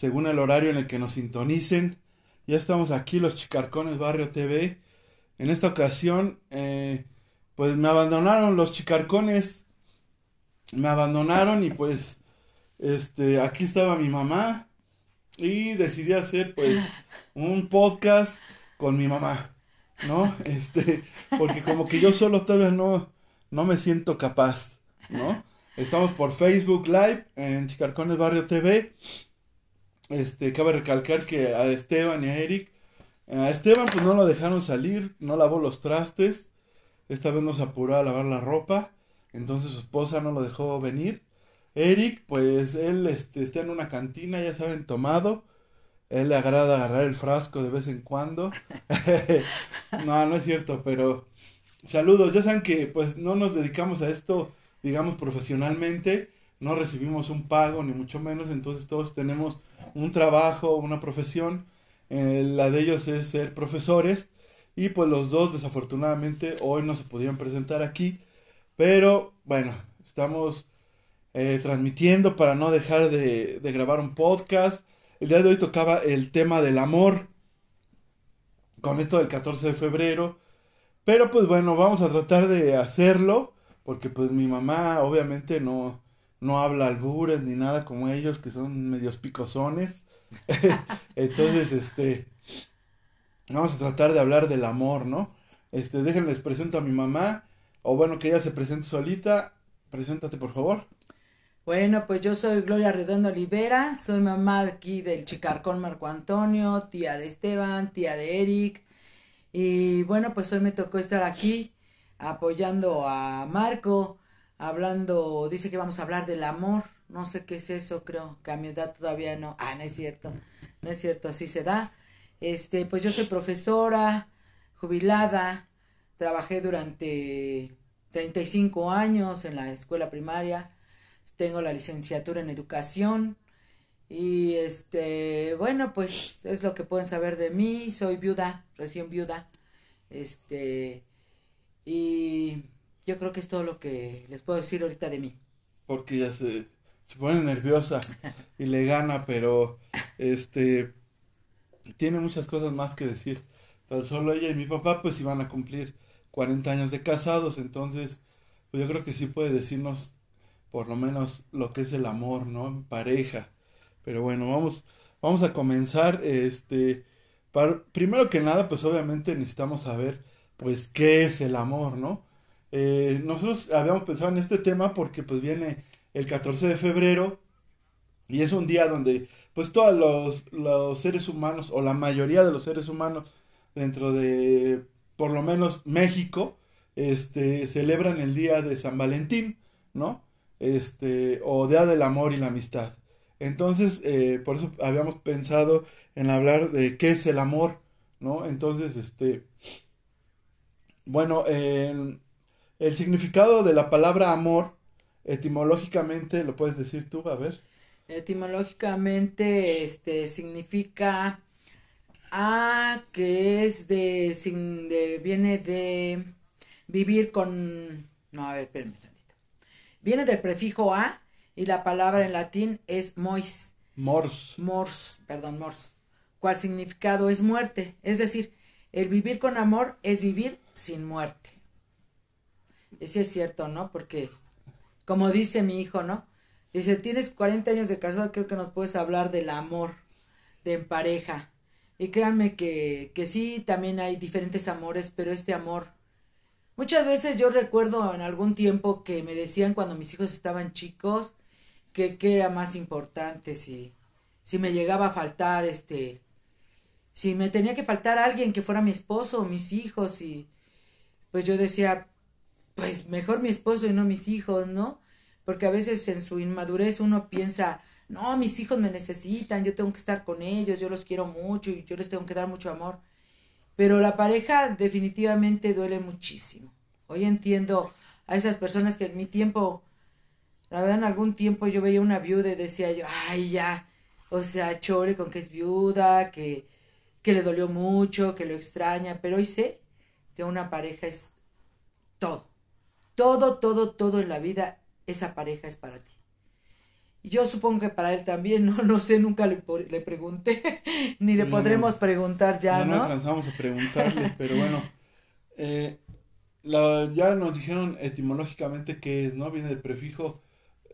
según el horario en el que nos sintonicen. Ya estamos aquí, los Chicarcones Barrio TV. En esta ocasión, eh, pues me abandonaron los Chicarcones. Me abandonaron y pues, este, aquí estaba mi mamá. Y decidí hacer, pues, un podcast con mi mamá, ¿no? Este, porque como que yo solo todavía no, no me siento capaz, ¿no? Estamos por Facebook Live en Chicarcones Barrio TV. Este, cabe recalcar que a Esteban y a Eric, a Esteban pues no lo dejaron salir, no lavó los trastes. Esta vez nos apuró a lavar la ropa, entonces su esposa no lo dejó venir. Eric, pues él este, está en una cantina, ya saben, tomado. Él le agrada agarrar el frasco de vez en cuando. no, no es cierto, pero saludos. Ya saben que pues no nos dedicamos a esto digamos, profesionalmente, no recibimos un pago, ni mucho menos, entonces todos tenemos un trabajo, una profesión, eh, la de ellos es ser profesores, y pues los dos desafortunadamente hoy no se pudieron presentar aquí, pero bueno, estamos eh, transmitiendo para no dejar de, de grabar un podcast. El día de hoy tocaba el tema del amor, con esto del 14 de febrero, pero pues bueno, vamos a tratar de hacerlo porque pues mi mamá obviamente no, no habla albures ni nada como ellos, que son medios picosones. Entonces, este, vamos a tratar de hablar del amor, ¿no? Este, déjenles presento a mi mamá, o bueno, que ella se presente solita. Preséntate, por favor. Bueno, pues yo soy Gloria Redondo Olivera, soy mamá aquí del Chicarcón Marco Antonio, tía de Esteban, tía de Eric. Y bueno, pues hoy me tocó estar aquí apoyando a Marco, hablando, dice que vamos a hablar del amor, no sé qué es eso, creo que a mi edad todavía no, ah, no es cierto, no es cierto, así se da. Este, pues yo soy profesora, jubilada, trabajé durante 35 años en la escuela primaria, tengo la licenciatura en educación. Y este, bueno, pues es lo que pueden saber de mí, soy viuda, recién viuda, este, y yo creo que es todo lo que les puedo decir ahorita de mí. Porque ya se, se pone nerviosa y le gana, pero este tiene muchas cosas más que decir. Tan solo ella y mi papá pues iban a cumplir 40 años de casados, entonces pues yo creo que sí puede decirnos por lo menos lo que es el amor, ¿no? Pareja. Pero bueno, vamos vamos a comenzar este primero que nada pues obviamente necesitamos saber pues, ¿qué es el amor, no? Eh, nosotros habíamos pensado en este tema porque pues viene el 14 de febrero y es un día donde pues todos los, seres humanos o la mayoría de los seres humanos dentro de por lo menos México este celebran el día de San Valentín, ¿no? Este o Día del Amor y la Amistad. Entonces, eh, por eso habíamos pensado en hablar de qué es el amor, ¿no? Entonces, este, bueno, el significado de la palabra amor, etimológicamente, ¿lo puedes decir tú? A ver. Etimológicamente, este, significa a que es de, de, viene de vivir con, no, a ver, espérame tantito. Viene del prefijo a y la palabra en latín es mois. Mors. Mors, perdón, mors. ¿Cuál significado es muerte? Es decir, el vivir con amor es vivir sin muerte. Eso es cierto, ¿no? Porque, como dice mi hijo, ¿no? Dice, tienes 40 años de casado, creo que nos puedes hablar del amor, de pareja. Y créanme que, que sí, también hay diferentes amores, pero este amor... Muchas veces yo recuerdo en algún tiempo que me decían cuando mis hijos estaban chicos que, que era más importante si, si me llegaba a faltar este si me tenía que faltar alguien que fuera mi esposo o mis hijos y pues yo decía, pues mejor mi esposo y no mis hijos, ¿no? Porque a veces en su inmadurez uno piensa no, mis hijos me necesitan, yo tengo que estar con ellos, yo los quiero mucho y yo les tengo que dar mucho amor. Pero la pareja definitivamente duele muchísimo. Hoy entiendo a esas personas que en mi tiempo, la verdad en algún tiempo yo veía una viuda y decía yo, ay ya, o sea, chore con que es viuda, que, que le dolió mucho, que lo extraña, pero hoy sé que una pareja es todo. Todo, todo, todo en la vida, esa pareja es para ti. Yo supongo que para él también, no, no sé, nunca le, le pregunté, ni le podremos preguntar ya, ¿no? No alcanzamos a preguntarle, pero bueno, eh, la, ya nos dijeron etimológicamente que ¿no? Viene del prefijo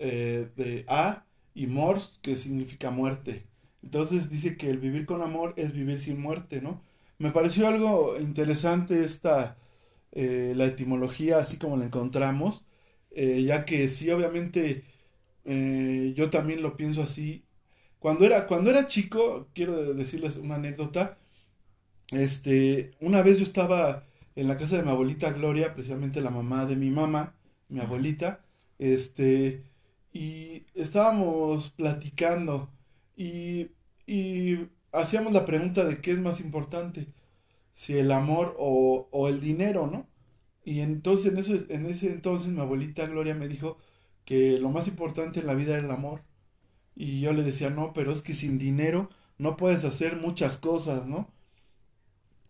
eh, de a y mors, que significa muerte. Entonces dice que el vivir con amor es vivir sin muerte, ¿no? Me pareció algo interesante esta, eh, la etimología así como la encontramos, ya que sí, obviamente eh, yo también lo pienso así. Cuando era, cuando era chico, quiero decirles una anécdota. Este, una vez yo estaba en la casa de mi abuelita Gloria, precisamente la mamá de mi mamá, mi abuelita, este, y estábamos platicando y, y hacíamos la pregunta de qué es más importante, si el amor o, o el dinero, ¿no? Y entonces en, eso, en ese entonces mi abuelita Gloria me dijo, que lo más importante en la vida es el amor. Y yo le decía, no, pero es que sin dinero no puedes hacer muchas cosas, ¿no?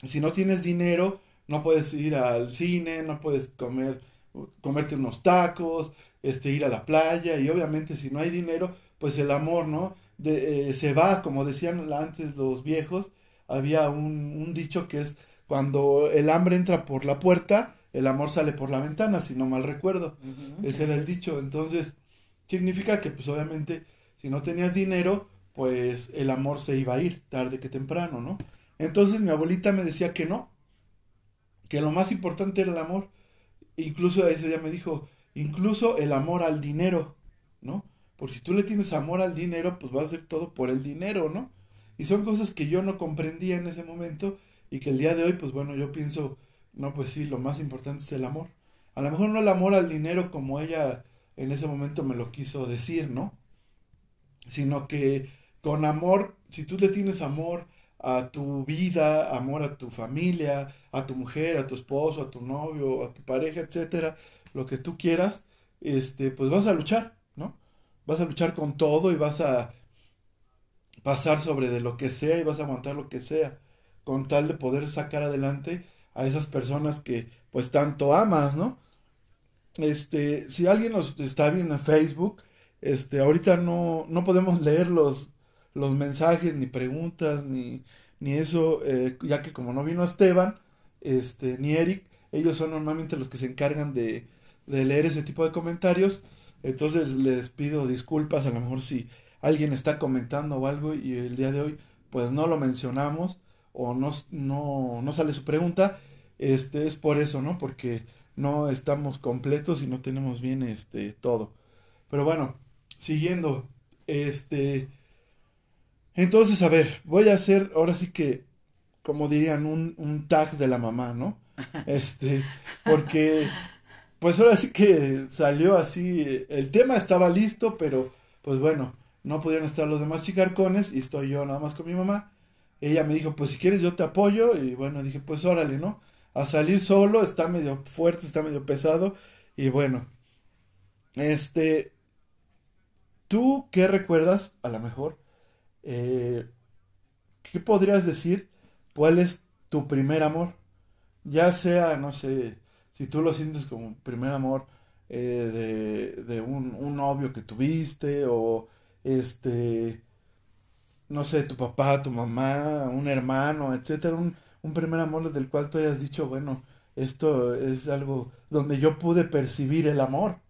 Si no tienes dinero, no puedes ir al cine, no puedes comer, comerte unos tacos, este, ir a la playa, y obviamente si no hay dinero, pues el amor, ¿no? De, eh, se va, como decían antes los viejos, había un, un dicho que es cuando el hambre entra por la puerta, el amor sale por la ventana, si no mal recuerdo. Ese era el dicho. Entonces, significa que pues obviamente si no tenías dinero, pues el amor se iba a ir tarde que temprano, ¿no? Entonces mi abuelita me decía que no, que lo más importante era el amor. Incluso ese día me dijo, incluso el amor al dinero, ¿no? Porque si tú le tienes amor al dinero, pues vas a hacer todo por el dinero, ¿no? Y son cosas que yo no comprendía en ese momento y que el día de hoy, pues bueno, yo pienso no, pues sí, lo más importante es el amor. A lo mejor no el amor al dinero como ella en ese momento me lo quiso decir, ¿no? Sino que con amor, si tú le tienes amor a tu vida, amor a tu familia, a tu mujer, a tu esposo, a tu novio, a tu pareja, etcétera, lo que tú quieras, este, pues vas a luchar, ¿no? Vas a luchar con todo y vas a pasar sobre de lo que sea y vas a aguantar lo que sea, con tal de poder sacar adelante a esas personas que pues tanto amas, ¿no? Este, si alguien nos está viendo en Facebook, este, ahorita no, no podemos leer los, los mensajes, ni preguntas, ni, ni eso, eh, ya que como no vino Esteban, este, ni Eric, ellos son normalmente los que se encargan de, de leer ese tipo de comentarios, entonces les pido disculpas a lo mejor si alguien está comentando o algo y el día de hoy pues no lo mencionamos o no, no, no sale su pregunta, este es por eso, ¿no? Porque no estamos completos y no tenemos bien este todo. Pero bueno, siguiendo, este entonces, a ver, voy a hacer ahora sí que, como dirían, un, un tag de la mamá, ¿no? Este, porque, pues ahora sí que salió así, el tema estaba listo, pero, pues bueno, no podían estar los demás chicarcones y estoy yo nada más con mi mamá. Ella me dijo, pues si quieres yo te apoyo y bueno, dije, pues órale, ¿no? a salir solo, está medio fuerte, está medio pesado. Y bueno, este, ¿tú qué recuerdas? A lo mejor, eh, ¿qué podrías decir? ¿Cuál es tu primer amor? Ya sea, no sé, si tú lo sientes como primer amor eh, de, de un, un, novio que tuviste o este, no sé, tu papá, tu mamá, un hermano, etcétera, un, un primer amor del cual tú hayas dicho, bueno, esto es algo donde yo pude percibir el amor,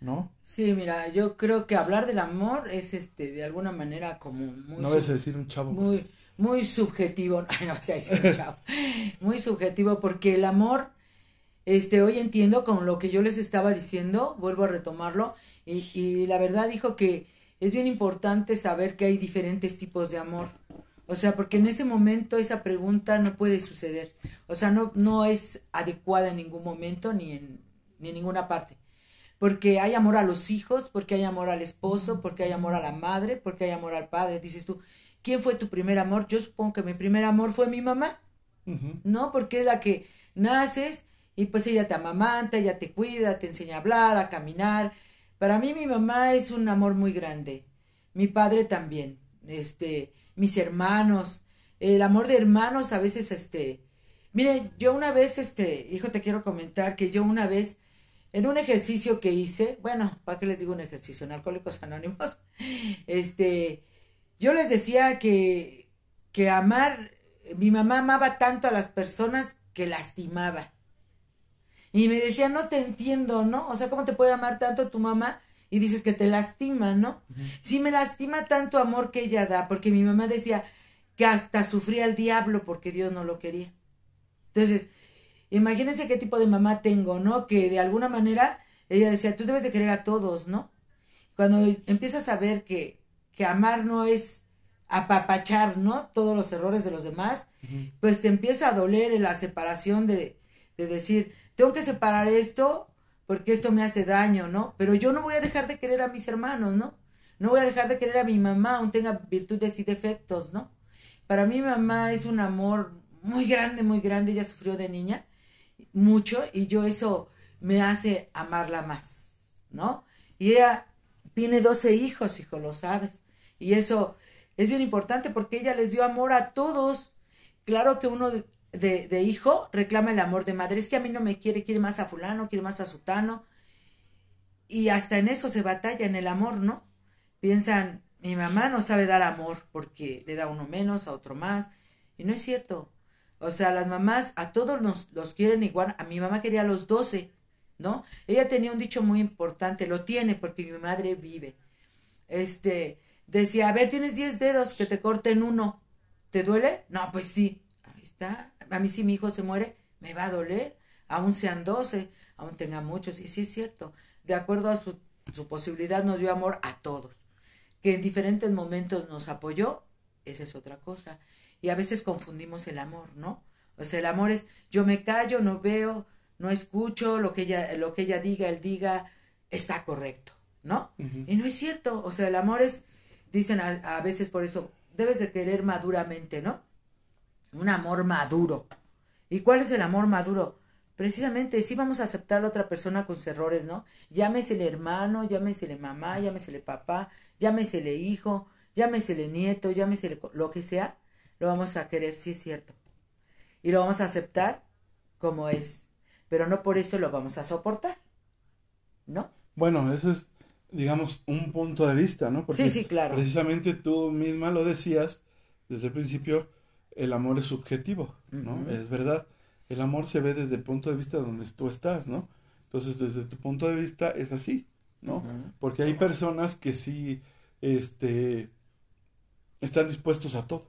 ¿no? Sí, mira, yo creo que hablar del amor es este de alguna manera como muy No vas a decir un chavo. Muy muy subjetivo, no, no vas a decir un chavo. muy subjetivo porque el amor este hoy entiendo con lo que yo les estaba diciendo, vuelvo a retomarlo y, y la verdad dijo que es bien importante saber que hay diferentes tipos de amor. O sea, porque en ese momento esa pregunta no puede suceder. O sea, no, no es adecuada en ningún momento ni en, ni en ninguna parte. porque hay amor a los hijos, porque hay amor al esposo, porque hay amor a la madre, porque hay amor al padre. Dices tú, ¿quién fue tu primer amor? Yo supongo que mi primer amor fue mi mamá, ¿no? Porque es la que naces y pues ella te amamanta, ella te cuida, te enseña a hablar, a caminar. Para mí mi mamá es un amor muy grande. Mi padre también. Este, mis hermanos, el amor de hermanos a veces este Mire, yo una vez este, hijo, te quiero comentar que yo una vez en un ejercicio que hice, bueno, ¿para qué les digo un ejercicio? En Alcohólicos Anónimos, este, yo les decía que, que amar, mi mamá amaba tanto a las personas que lastimaba. Y me decía, no te entiendo, ¿no? O sea, ¿cómo te puede amar tanto tu mamá? Y dices que te lastima, ¿no? Sí me lastima tanto amor que ella da, porque mi mamá decía que hasta sufría el diablo porque Dios no lo quería. Entonces, Imagínense qué tipo de mamá tengo, ¿no? Que de alguna manera ella decía, tú debes de querer a todos, ¿no? Cuando empiezas a ver que, que amar no es apapachar, ¿no? Todos los errores de los demás, pues te empieza a doler la separación de, de decir, tengo que separar esto porque esto me hace daño, ¿no? Pero yo no voy a dejar de querer a mis hermanos, ¿no? No voy a dejar de querer a mi mamá, aún tenga virtudes y defectos, ¿no? Para mí mamá es un amor muy grande, muy grande, ella sufrió de niña mucho y yo eso me hace amarla más, ¿no? Y ella tiene 12 hijos, hijo, lo sabes. Y eso es bien importante porque ella les dio amor a todos. Claro que uno de, de, hijo reclama el amor de madre. Es que a mí no me quiere, quiere más a fulano, quiere más a sutano. Y hasta en eso se batalla, en el amor, ¿no? Piensan, mi mamá no sabe dar amor porque le da uno menos, a otro más. Y no es cierto. O sea, las mamás a todos nos los quieren igual. A mi mamá quería a los 12, ¿no? Ella tenía un dicho muy importante, lo tiene porque mi madre vive. Este, decía, a ver, tienes 10 dedos, que te corten uno. ¿Te duele? No, pues sí. Está. A mí si mi hijo se muere, me va a doler. Aún sean 12, aún tenga muchos. Y sí es cierto. De acuerdo a su, su posibilidad, nos dio amor a todos. Que en diferentes momentos nos apoyó, esa es otra cosa y a veces confundimos el amor, ¿no? O sea, el amor es yo me callo, no veo, no escucho lo que ella lo que ella diga, él diga está correcto, ¿no? Y no es cierto, o sea, el amor es dicen a, a, veces por eso debes de querer maduramente, ¿no? Un amor maduro. ¿Y cuál es el amor maduro? Precisamente, sí vamos a aceptar a la otra persona con sus errores, ¿no? Llámesele hermano, llámesele mamá, llámesele papá, llámesele hijo, llámesele nieto, llámesele lo que sea, lo vamos a querer, sí es cierto. Y lo vamos a aceptar como es. Pero no por eso lo vamos a soportar. ¿No? Bueno, eso es, digamos, un punto de vista, ¿no? Porque sí, sí, claro. Precisamente tú misma lo decías desde el principio, el amor es subjetivo, ¿no? Es verdad. El amor se ve desde el punto de vista donde tú estás, ¿no? Entonces, desde tu punto de vista es así, ¿no? Porque hay personas que sí, este, están dispuestos a todo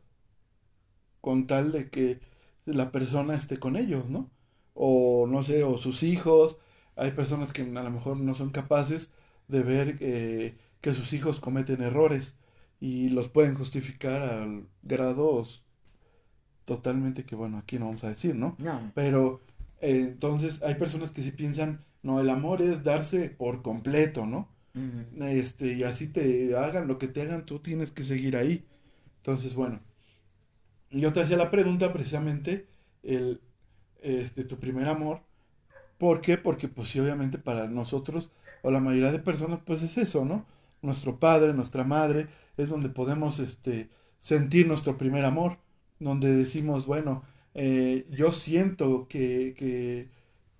con tal de que la persona esté con ellos, ¿no? O no sé, o sus hijos. Hay personas que a lo mejor no son capaces de ver eh, que sus hijos cometen errores y los pueden justificar a grados totalmente que, bueno, aquí no vamos a decir, ¿no? No. Pero eh, entonces hay personas que sí piensan, no, el amor es darse por completo, ¿no? Este, y así te hagan lo que te hagan, tú tienes que seguir ahí. Entonces, bueno, yo te hacía la pregunta precisamente, el, este, tu primer amor. ¿Por qué? Porque pues sí, obviamente para nosotros, o la mayoría de personas, pues es eso, ¿no? Nuestro padre, nuestra madre, es donde podemos este, sentir nuestro primer amor, donde decimos, bueno, eh, yo siento que, que,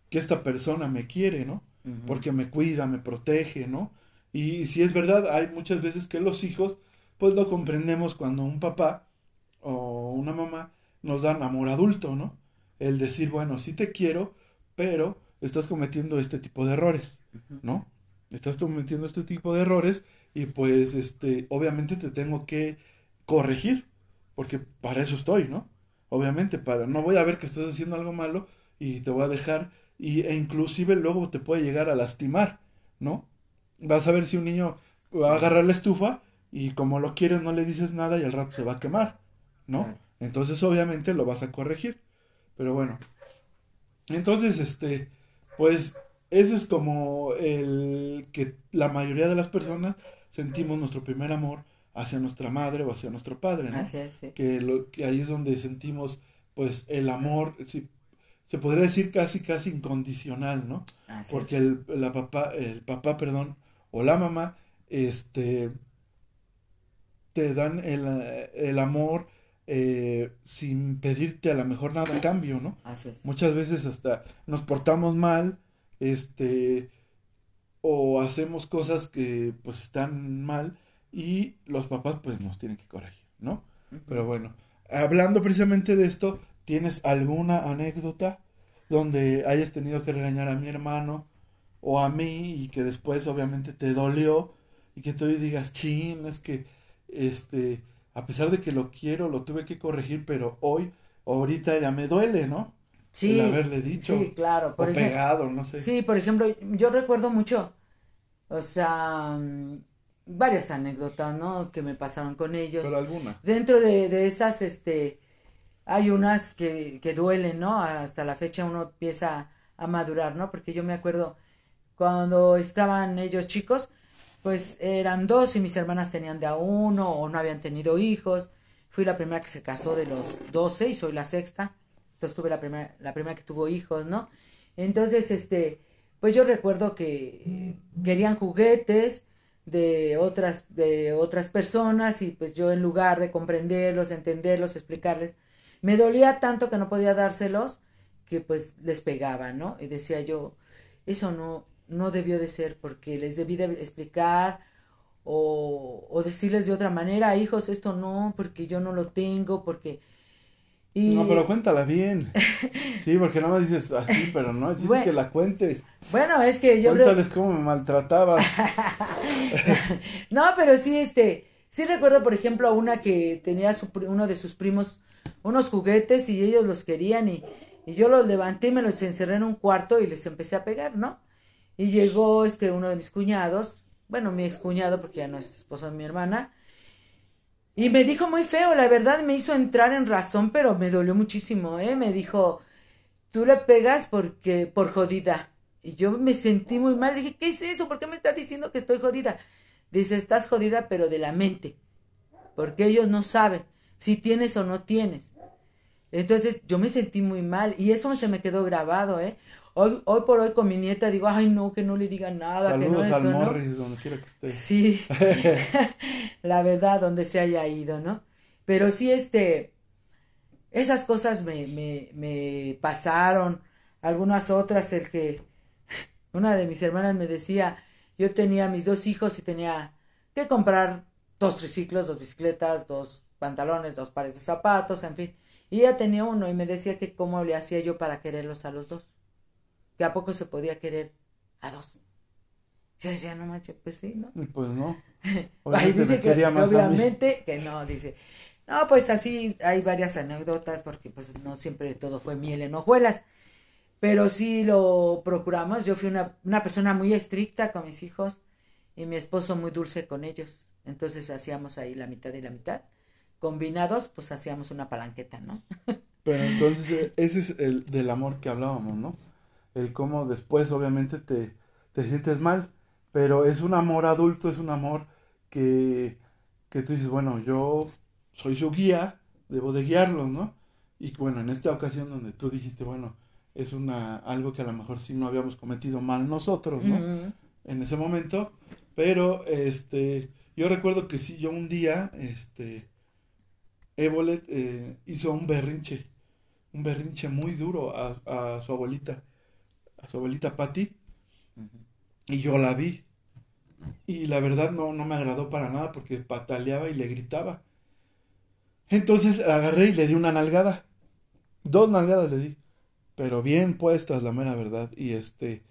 que, esta persona me quiere, ¿no? Porque me cuida, me protege, ¿no? Y si es verdad, hay muchas veces que los hijos, pues lo comprendemos cuando un papá o una mamá nos dan amor adulto, ¿no? El decir, bueno, sí te quiero, pero estás cometiendo este tipo de errores, ¿no? Estás cometiendo este tipo de errores y pues, este, obviamente te tengo que corregir, porque para eso estoy, ¿no? Obviamente, para, no voy a ver que estás haciendo algo malo y te voy a dejar, y, e inclusive luego te puede llegar a lastimar, ¿no? Vas a ver si un niño va a agarrar la estufa y como lo quieres no le dices nada y al rato se va a quemar. ¿no? Entonces obviamente lo vas a corregir. Pero bueno. Entonces, este, pues ese es como el que la mayoría de las personas sentimos nuestro primer amor hacia nuestra madre o hacia nuestro padre, ¿no? Así es, sí. Que, lo, que ahí es donde sentimos, pues, el amor, sí, se podría decir casi, casi incondicional, ¿no? Así Porque es. el, la papá, el papá, perdón, o la mamá, este, te dan el, el amor eh, sin pedirte a lo mejor nada a cambio, ¿no? Así es. Muchas veces hasta nos portamos mal, este, o hacemos cosas que pues están mal y los papás pues nos tienen que corregir, ¿no? Pero bueno, hablando precisamente de esto, ¿tienes alguna anécdota donde hayas tenido que regañar a mi hermano o a mí y que después obviamente te dolió y que tú digas, chin, es que este, a pesar de que lo quiero, lo tuve que corregir, pero hoy, ahorita ya me duele, ¿no? Sí, el haberle dicho sí, claro. o Por ejemplo, pegado, no sé. Sí, por ejemplo, yo recuerdo mucho, o sea, varias anécdotas, ¿no? Que me pasaron con ellos. Pero alguna. Dentro de, de esas, este, hay unas que, que duelen, ¿no? Hasta la fecha uno empieza a madurar, ¿no? Porque yo me acuerdo cuando estaban ellos chicos, pues eran dos y mis hermanas tenían de a uno o no habían tenido hijos. Fui la primera que se casó de los 12 y soy la sexta. Entonces tuve la primera, la primera que tuvo hijos, ¿no? Entonces, este, pues yo recuerdo que querían juguetes de otras, de otras personas y pues yo en lugar de comprenderlos, entenderlos, explicarles, me dolía tanto que no podía dárselos que pues les pegaba, ¿no? Y decía yo, eso no, no debió de ser porque les debí de explicar o, o decirles de otra manera, hijos, esto no, porque yo no lo tengo, porque... Y, No, pero cuéntala bien. Sí, porque nada más dices así, pero no, dices Bueno. que la cuentes. Bueno, es que yo... Cuéntales cómo me maltratabas. No, pero sí, este, sí recuerdo, por ejemplo, a una que tenía su, uno de sus primos unos juguetes y ellos los querían y, y yo los levanté y me los encerré en un cuarto y les empecé a pegar, ¿no? Y llegó este uno de mis cuñados, bueno, mi excuñado, porque ya no es esposo de mi hermana, y me dijo muy feo, la verdad me hizo entrar en razón, pero me dolió muchísimo, ¿eh? Me dijo, tú le pegas porque, por jodida. Y yo me sentí muy mal, dije, ¿qué es eso? ¿Por qué me estás diciendo que estoy jodida? Dice, estás jodida, pero de la mente, porque ellos no saben si tienes o no tienes. Entonces yo me sentí muy mal y eso se me quedó grabado, ¿eh? Hoy, hoy por hoy con mi nieta digo, ay no, que no le diga nada, que no esto, al ¿no? Morris, donde quiera que esté. Sí, la verdad, donde se haya ido, ¿no? Pero sí, este, esas cosas me, me, me pasaron, algunas otras, el que una de mis hermanas me decía, yo tenía mis dos hijos y tenía que comprar dos triciclos, dos bicicletas, dos pantalones, dos pares de zapatos, en fin. Y ella tenía uno y me decía que cómo le hacía yo para quererlos a los dos. Que a poco se podía querer a dos. Yo decía, no manches, pues sí, ¿no? Y Pues no. Ahí dice que, más obviamente que no, dice. No, pues así hay varias anécdotas porque pues no siempre todo fue miel en hojuelas. Pero sí lo procuramos. Yo fui una, una persona muy estricta con mis hijos y mi esposo muy dulce con ellos. Entonces hacíamos ahí la mitad y la mitad. Combinados, pues hacíamos una palanqueta, ¿no? Pero entonces ese es el del amor que hablábamos, ¿no? El cómo después obviamente te, te sientes mal, pero es un amor adulto, es un amor que, que tú dices, bueno, yo soy su guía, debo de guiarlos, ¿no? Y bueno, en esta ocasión donde tú dijiste, bueno, es una algo que a lo mejor sí no habíamos cometido mal nosotros, ¿no? En ese momento, pero este, yo recuerdo que sí, yo un día, este, Evolet eh, hizo un berrinche, un berrinche muy duro a, a su abuelita, a su abuelita Patty, y yo la vi, y la verdad no, no me agradó para nada porque pataleaba y le gritaba. Entonces la agarré y le di una nalgada, dos nalgadas le di, pero bien puestas, la mera verdad, y este,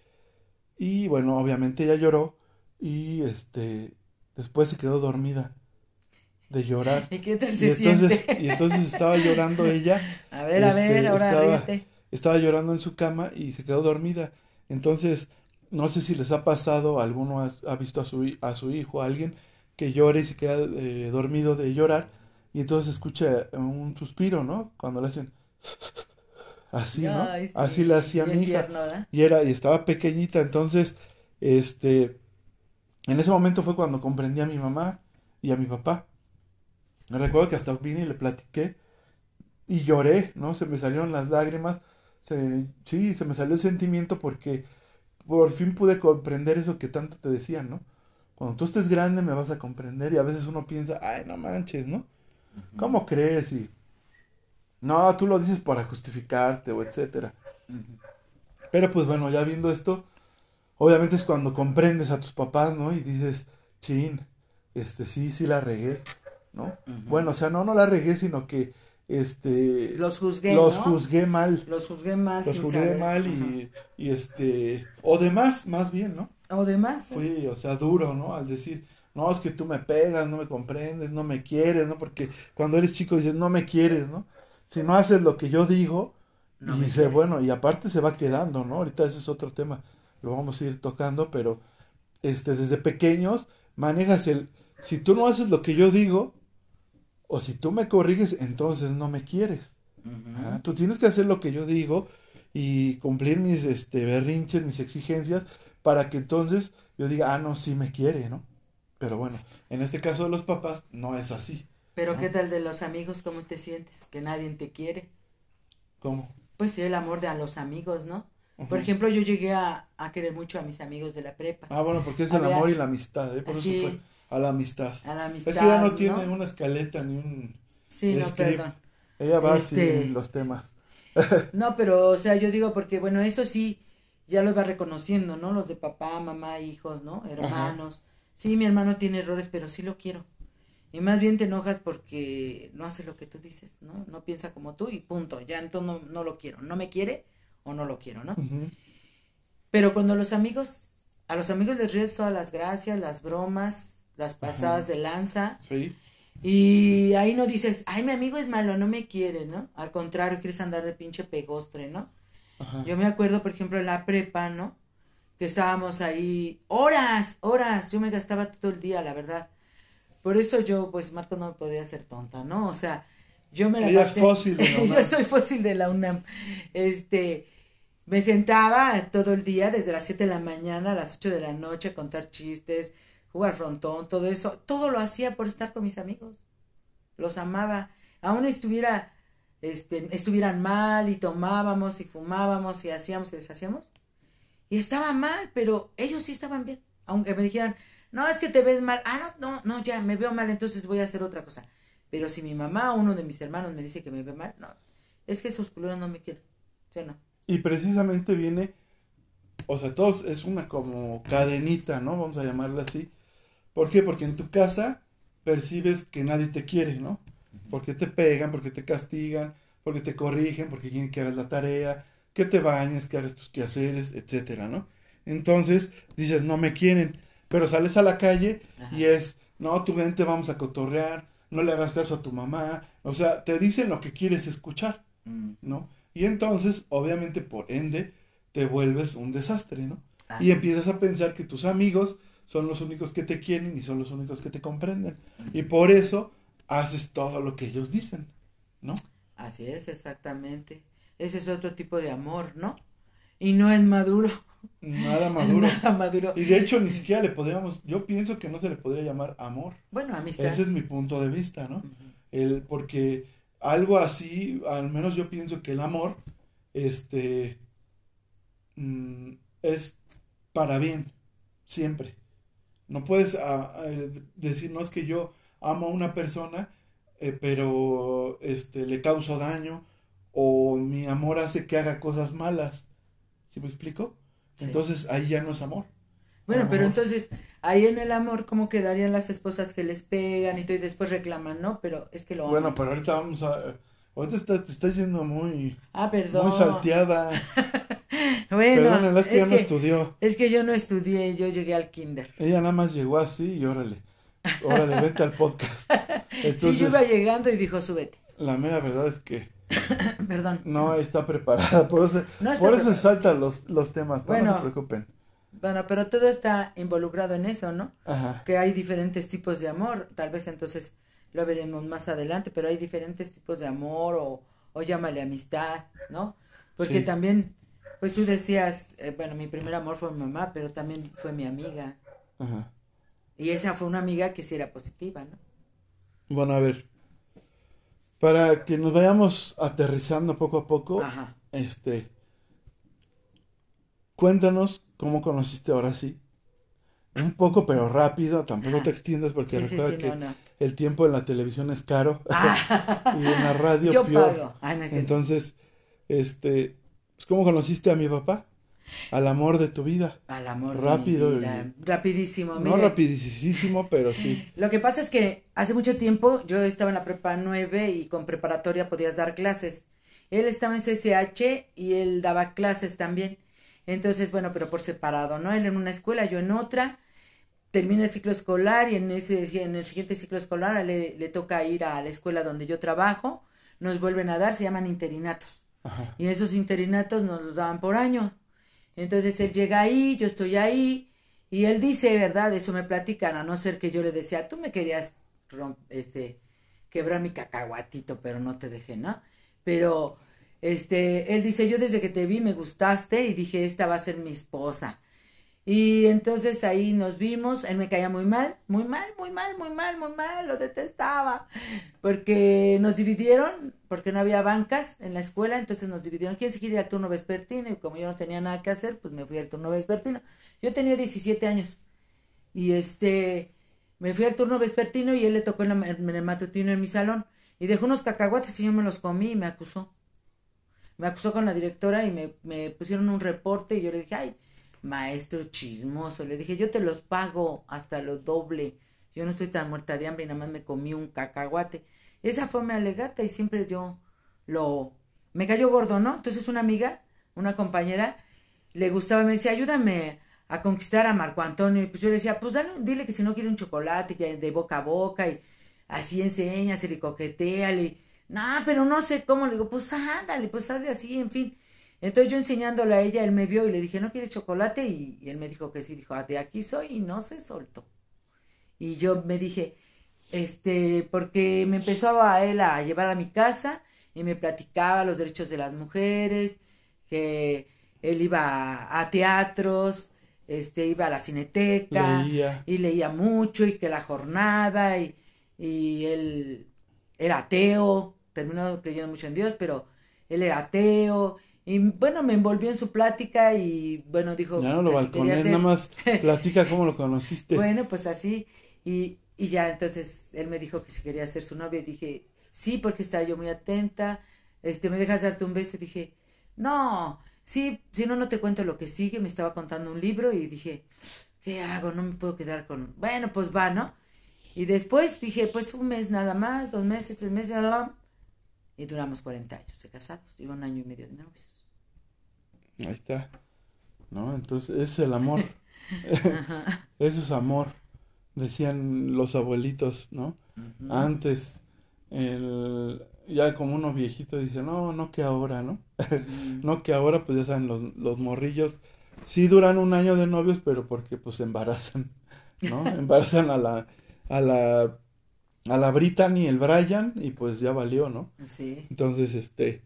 y bueno, obviamente ella lloró y este después se quedó dormida de llorar. ¿Y qué tal Y entonces, siente? y entonces estaba llorando ella, A ver, a este, ver, ahora estaba- ríete. Estaba llorando en su cama y se quedó dormida. Entonces, no sé si les ha pasado, alguno ha, ha visto a su, a su hijo, a alguien que llora y se queda eh, dormido de llorar y entonces escucha un suspiro, ¿no? Cuando le hacen... así, ¿no? Ay, sí, Así le hacía mi hija. Y era, y estaba pequeñita, entonces, este, en ese momento fue cuando comprendí a mi mamá y a mi papá. Recuerdo que hasta vine y le platiqué y lloré, ¿no? Se me salieron las lágrimas, se, sí, se me salió el sentimiento porque por fin pude comprender eso que tanto te decían, ¿no? Cuando tú estés grande me vas a comprender y a veces uno piensa, ay, no manches, ¿no? ¿Cómo crees? Y no, tú lo dices para justificarte o etcétera. Pero pues bueno, ya viendo esto, obviamente es cuando comprendes a tus papás, ¿no? Y dices, chin, este sí, sí la regué, ¿no? Bueno, o sea, no, no la regué, sino que, este, Los juzgué, los ¿no? juzgué mal, Los juzgué mal los sin juzgué saber. mal y, y este, o demás, más bien, ¿no? O demás. ¿eh? Fui, o sea, duro, ¿no? Al decir, no, es que tú me pegas, no me comprendes, no me quieres, ¿no? Porque cuando eres chico dices, no me quieres, ¿no? Si no haces lo que yo digo, No y quieres. bueno, y aparte se va quedando, ¿no? Ahorita ese es otro tema, lo vamos a ir tocando, pero este, desde pequeños manejas el, si tú no haces lo que yo digo, o si tú me corriges, entonces no me quieres. Ajá, Tú tienes que hacer lo que yo digo y cumplir mis este, berrinches, mis exigencias, para que entonces yo diga, ah, no, sí me quiere, ¿no? Pero bueno, en este caso de los papás no es así. Pero. ¿qué tal de los amigos? ¿Cómo te sientes? Que nadie te quiere. ¿Cómo? Pues sí, el amor de a los amigos, ¿no? Por ejemplo, yo llegué a, a querer mucho a mis amigos de la prepa. Ah, bueno, porque es el Había- amor y la amistad, ¿eh? Por eso Sí. fue a la amistad. A la amistad. Es que ya no tiene una escaleta ni un... Sí, no, perdón. Ella va así Este- los temas. No, pero, o sea, yo digo porque, bueno, eso sí, ya lo va reconociendo, ¿no? Los de papá, mamá, hijos, ¿no? Hermanos. Sí, mi hermano tiene errores, pero sí lo quiero. Y más bien te enojas porque no hace lo que tú dices, ¿no? No piensa como tú y punto. Ya entonces no, no lo quiero. No me quiere o no lo quiero, ¿no? Pero cuando los amigos, a los amigos les ríes todas las gracias, las bromas, las pasadas de lanza. Sí. Y ahí no dices, ay, mi amigo es malo, no me quiere, ¿no? Al contrario, quieres andar de pinche pegostre, ¿no? Ajá. Yo me acuerdo, por ejemplo, en la prepa, ¿no? Que estábamos ahí horas, horas. Yo me gastaba todo el día, la verdad. Por eso yo, pues, Marco, no me podía hacer tonta, ¿no? O sea, yo me la Ella es pasé- fósil de la UNAM. yo soy fósil de la UNAM. Este, me sentaba todo el día, desde las 7 de la mañana a las 8 de la noche, a contar chistes, jugar frontón, todo eso. Todo lo hacía por estar con mis amigos. Los amaba. Aún estuviera, este, estuvieran mal y tomábamos y fumábamos y hacíamos y deshacíamos. Y estaba mal, pero ellos sí estaban bien. Aunque me dijeran, no, es que te ves mal. Ah, no, no, no, ya me veo mal, entonces voy a hacer otra cosa. Pero si mi mamá o uno de mis hermanos me dice que me ve mal, no. Es que esos culeros no me quieren. ¿Sí no? Y precisamente viene, o sea, todos es una como cadenita, ¿no? Vamos a llamarla así. ¿Por qué? Porque en tu casa percibes que nadie te quiere, ¿no? Porque te pegan, porque te castigan, porque te corrigen, porque quieren que hagas la tarea, que te bañes, que hagas tus quehaceres, etcétera, ¿no? Entonces dices, no me quieren, pero sales a la calle Ajá. y es, no, tu vente, vamos a cotorrear, no le hagas caso a tu mamá, o sea, te dicen lo que quieres escuchar. ¿no? Y entonces, obviamente, por ende, te vuelves un desastre, ¿no? Así Y empiezas a pensar que tus amigos son los únicos que te quieren y son los únicos que te comprenden. Y por eso haces todo lo que ellos dicen, ¿no? Así es, exactamente. Ese es otro tipo de amor, ¿no? Y no es maduro. Nada maduro. Nada maduro. Y de hecho, ni siquiera le podríamos, yo pienso que no se le podría llamar amor. Bueno, amistad. Ese es mi punto de vista, ¿no? El, porque algo así, al menos yo pienso que el amor, este, mm, es para bien, siempre. No puedes ah, ah, decir, no es que yo amo a una persona, eh, pero este, le causo daño, o mi amor hace que haga cosas malas. ¿Sí me explico? Sí. Entonces ahí ya no es amor. Bueno, pero entonces, ahí en el amor, ¿cómo quedarían las esposas que les pegan y todo y después reclaman, no? Pero es que lo Bueno, aman. pero ahorita vamos a... Ahorita está- te estás yendo muy, Ah, perdón. muy salteada. Bueno, Perdónenla, es que es ya no que, estudió. es que yo no estudié, yo llegué al kinder. Ella nada más llegó así y órale. Órale, vete al podcast. Entonces, sí, yo iba llegando y dijo, súbete. la mera verdad es que Perdón. no está preparada. Por eso, No por eso saltan los, los temas. pero no Bueno. se preocupen. Bueno, pero todo está involucrado en eso, ¿no? Ajá. Que hay diferentes tipos de amor. Tal vez entonces lo veremos más adelante, pero hay diferentes tipos de amor o, o llámale amistad, ¿no? Porque Sí. también, pues tú decías, eh, bueno, mi primer amor fue mi mamá, pero también fue mi amiga. Ajá. Y esa fue una amiga que sí era positiva, ¿no? Bueno, a ver. Para que nos vayamos aterrizando poco a poco, Ajá. este. Cuéntanos cómo conociste ahora sí. Un poco, pero rápido, tampoco Ajá. te extiendas porque Sí, recuerda sí, que no, no. el tiempo en la televisión es caro Ah, y en la radio yo peor. pago. Ah, no. Entonces, este, ¿cómo conociste a mi papá? Al amor de tu vida. Al amor de rápido mi vida. y- Rapidísimo. No mire. rapidísimo, pero sí. Lo que pasa es que hace mucho tiempo yo estaba en la prepa 9 y con preparatoria podías dar clases. Él estaba en CCH y él daba clases también. Entonces, bueno, pero por separado, ¿no? Él en una escuela, yo en otra. Termina el ciclo escolar y en ese en el siguiente ciclo escolar le, le toca ir a la escuela donde yo trabajo. Nos vuelven a dar, se llaman interinatos. Y esos interinatos nos los daban por año. Entonces él llega ahí, yo estoy ahí, y él dice, ¿verdad? Eso me platican, a no ser que yo le decía, tú me querías este, quebrar mi cacahuatito, pero no te dejé, ¿no? Pero, este, él dice, yo desde que te vi me gustaste y dije, esta va a ser mi esposa. Y entonces ahí nos vimos, él me caía muy mal, muy mal, muy mal, muy mal, muy mal, lo detestaba, porque nos dividieron, porque no había bancas en la escuela, entonces nos dividieron, ¿quién se quiere al turno vespertino? Y como yo no tenía nada que hacer, pues me fui al turno vespertino. Yo tenía 17 años y este, me fui al turno vespertino y él le tocó en el matutino en mi salón y dejó unos cacahuates y yo me los comí y me acusó. Me acusó con la directora y me, me pusieron un reporte y yo le dije, ay, maestro chismoso, le dije, yo te los pago hasta lo doble. Yo no estoy tan muerta de hambre y nada más me comí un cacahuate. Esa fue mi alegata y siempre yo lo... Me cayó gordo, ¿no? Entonces una amiga, una compañera, le gustaba, me decía, ayúdame a conquistar a Marco Antonio. Y pues yo le decía, pues dale, dile que si no quiere un chocolate, ya de boca a boca, y así enséñasele y coqueteale. No, pero no sé cómo. Le digo, pues ándale, pues hazle así, en fin. Entonces yo enseñándole a ella, él me vio y le dije, ¿no quieres chocolate? Y, y él me dijo que sí, dijo, "Ah, de aquí soy y no se soltó. Y yo me dije, este, porque me empezó a él a llevar a mi casa y me platicaba los derechos de las mujeres, que él iba a, a teatros, este, iba a la cineteca Leía. y leía mucho y que la jornada y, y él era ateo, terminó creyendo mucho en Dios, pero él era ateo y bueno, me envolvió en su plática y bueno, dijo Ya no lo quería balcones, nada más platica cómo lo conociste. bueno, pues así. Y, y ya entonces él me dijo que si quería ser su novia. Y dije, sí, porque estaba yo muy atenta. Este, ¿me dejas darte un beso? Y dije, no, sí, si no, no te cuento lo que sigue. Me estaba contando un libro y dije, ¿qué hago? No me puedo quedar con. Bueno, pues va, ¿no? Y después dije, pues un mes nada más, dos meses, tres meses, y duramos 40 años de casados y un año y medio de novios. Ahí está. ¿No? Entonces, ese es el amor. Eso es amor. Decían los abuelitos, ¿no? Antes, el, ya como uno viejito dice, no, no que ahora, ¿no? No que ahora, pues ya saben, los, los morrillos sí duran un año de novios, pero porque pues se embarazan, ¿no? Embarazan a la, a la, a la Brittany, el Brian, y pues ya valió, ¿no? Sí. Entonces, este,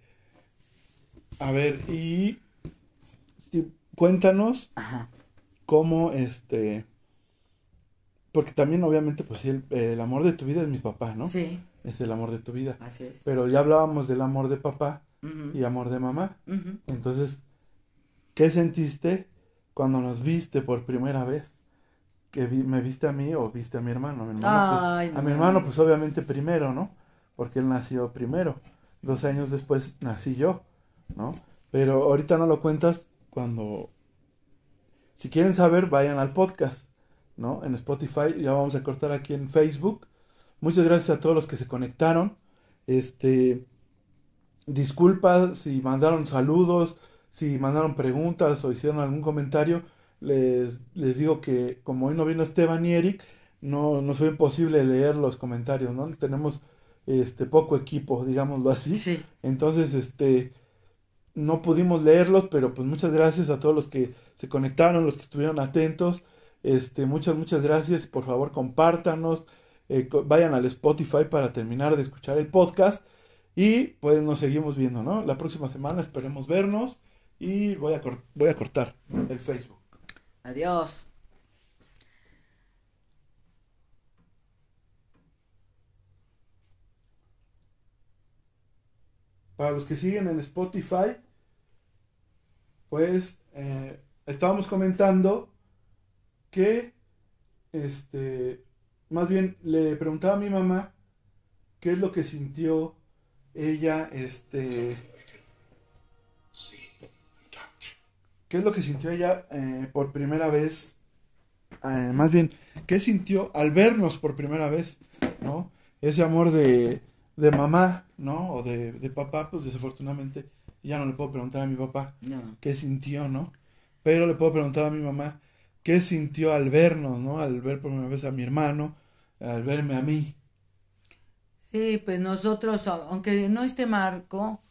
a ver, y, y cuéntanos Ajá. cómo, este, porque también obviamente, pues sí, el, el amor de tu vida es mi papá, ¿no? Sí, Es el amor de tu vida. así es. Pero ya hablábamos del amor de papá Ujú. y amor de mamá. Entonces, ¿qué sentiste cuando nos viste por primera vez? Que vi- me viste a mí o viste a mi hermano. Mi hermano, pues, Ay, a mi no. hermano, pues obviamente primero, ¿no? Porque él nació primero. Dos años después nací yo, ¿no? Pero ahorita no lo cuentas cuando... Si quieren saber, vayan al podcast, ¿no? En Spotify, ya vamos a cortar aquí en Facebook. Muchas gracias a todos los que se conectaron. Este, disculpas si mandaron saludos, si mandaron preguntas o hicieron algún comentario. Les, les digo que como hoy no vino Esteban y Eric, no nos fue imposible leer los comentarios, ¿no? Tenemos este poco equipo, digámoslo así. Sí. Entonces, este, no pudimos leerlos, pero pues muchas gracias a todos los que se conectaron, los que estuvieron atentos. Este, muchas, muchas gracias. Por favor, compártanos. eh, vayan al Spotify para terminar de escuchar el podcast. Y pues nos seguimos viendo, ¿no? La próxima semana esperemos vernos y voy a, voy a cortar el Facebook. Adiós. Para los que siguen en Spotify, pues eh, estábamos comentando que, este, más bien le preguntaba a mi mamá qué es lo que sintió ella, este, qué es lo que sintió ella eh, por primera vez, eh, más bien, qué sintió al vernos por primera vez, ¿no? Ese amor de, de mamá, ¿no? O de, de papá, pues desafortunadamente ya no le puedo preguntar a mi papá qué sintió, ¿no? Pero le puedo preguntar a mi mamá qué sintió al vernos, ¿no? Al ver por primera vez a mi hermano, al verme a mí. Sí, pues nosotros, aunque no esté Marco,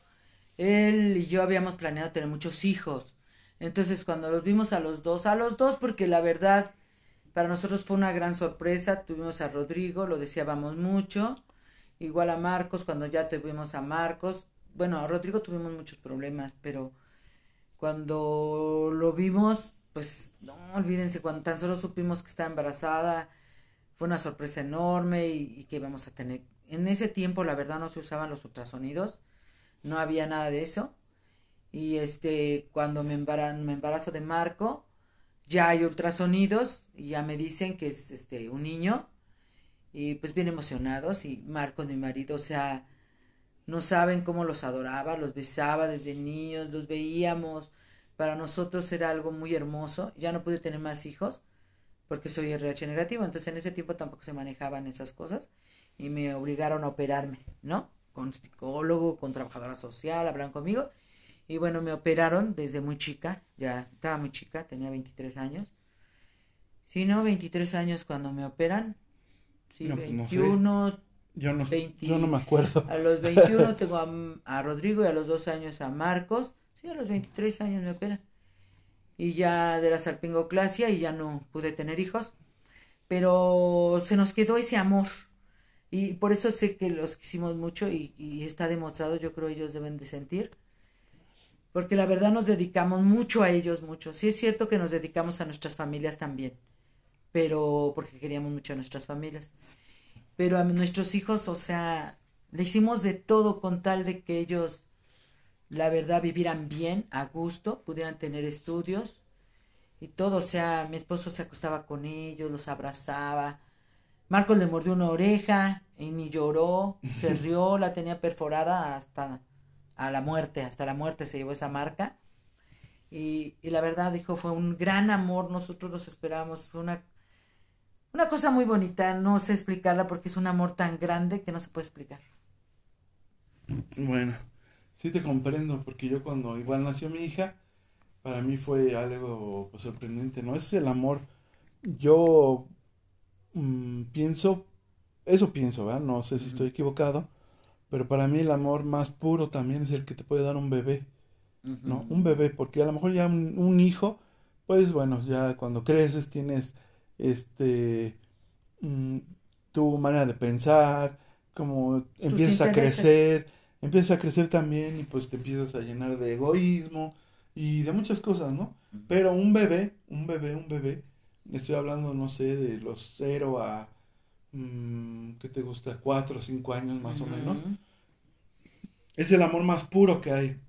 él y yo habíamos planeado tener muchos hijos. Entonces, cuando los vimos a los dos, a los dos, porque la verdad, para nosotros fue una gran sorpresa. Tuvimos a Rodrigo, lo deseábamos mucho. Igual a Marcos, cuando ya tuvimos a Marcos, bueno, a Rodrigo tuvimos muchos problemas, pero cuando lo vimos, pues no olvídense, cuando tan solo supimos que estaba embarazada, fue una sorpresa enorme y, que íbamos a tener. En ese tiempo, la verdad, no se usaban los ultrasonidos, no había nada de eso. Y este, cuando me, me embarazo de Marco, ya hay ultrasonidos y ya me dicen que es este un niño y pues bien emocionados y Marco, mi marido, o sea, no saben cómo los adoraba, los besaba desde niños, los veíamos. Para nosotros era algo muy hermoso. Ya no pude tener más hijos porque soy RH negativo. Entonces en ese tiempo tampoco se manejaban esas cosas y me obligaron a operarme, ¿no? Con psicólogo, con trabajadora social, hablan conmigo. Y bueno, me operaron desde muy chica, ya estaba muy chica, tenía 23 años. Si no, 23 años cuando me operan. Sí, 21, pues yo no, yo no me acuerdo. A los 21 tengo a, Rodrigo y a los dos años a Marcos. Sí, a los 23 años me operan. Y ya de la salpingoclasia y ya no pude tener hijos. Pero se nos quedó ese amor. Y por eso sé que los quisimos mucho y, y está demostrado, yo creo ellos deben de sentir. Porque la verdad nos dedicamos mucho a ellos, mucho. Sí es cierto que nos dedicamos a nuestras familias también. Pero porque queríamos mucho a nuestras familias pero a nuestros hijos, o sea, le hicimos de todo con tal de que ellos, la verdad, vivieran bien, a gusto, pudieran tener estudios y todo, o sea, mi esposo se acostaba con ellos, los abrazaba. Marcos le mordió una oreja y ni lloró, se rió, la tenía perforada hasta a la muerte, hasta la muerte se llevó esa marca. Y, y la verdad, dijo, fue un gran amor, nosotros los esperábamos, fue una una cosa muy bonita, no sé explicarla porque es un amor tan grande que no se puede explicar. Bueno, sí te comprendo, porque yo cuando igual nació mi hija, para mí fue algo pues, sorprendente, ¿no? Es el amor. Yo mm, pienso, eso pienso, ¿verdad? No sé si estoy equivocado, pero para mí el amor más puro también es el que te puede dar un bebé, ¿no? Un bebé, porque a lo mejor ya un hijo, pues bueno, ya cuando creces tienes este, mm, tu manera de pensar, como empiezas a crecer, empiezas a crecer también y pues te empiezas a llenar de egoísmo y de muchas cosas, ¿no? Pero un bebé, un bebé, un bebé, estoy hablando, no sé, de los cero a, mm, ¿qué te gusta? Cuatro o cinco años más o menos. Es el amor más puro que hay.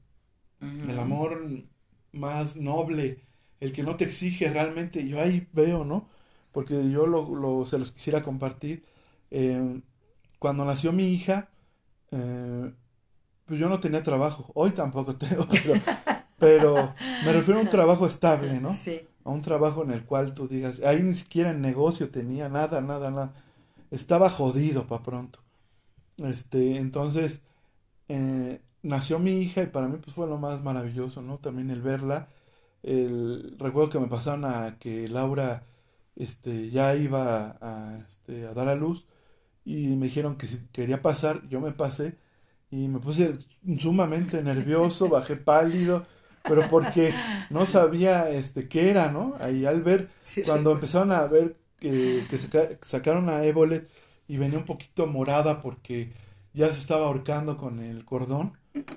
El amor más noble, el que no te exige realmente. Yo ahí veo, ¿no? Porque yo lo, se los quisiera compartir. Eh, cuando nació mi hija, eh, pues yo no tenía trabajo. Hoy tampoco tengo, pero, me refiero a un trabajo estable, ¿no? Sí. A un trabajo en el cual tú digas, ahí ni siquiera en negocio tenía nada, nada, nada. Estaba jodido para pronto. Este, entonces, eh, nació mi hija y para mí pues fue lo más maravilloso, ¿no? También el verla. El, recuerdo que me pasaron a que Laura este, ya iba a, este, a dar a luz y me dijeron que si quería pasar, yo me pasé y me puse sumamente nervioso, bajé pálido, pero porque no sabía este qué era, ¿no? Ahí al ver, cuando empezaron a ver que, que sacaron a Évole y venía un poquito morada porque ya se estaba ahorcando con el cordón.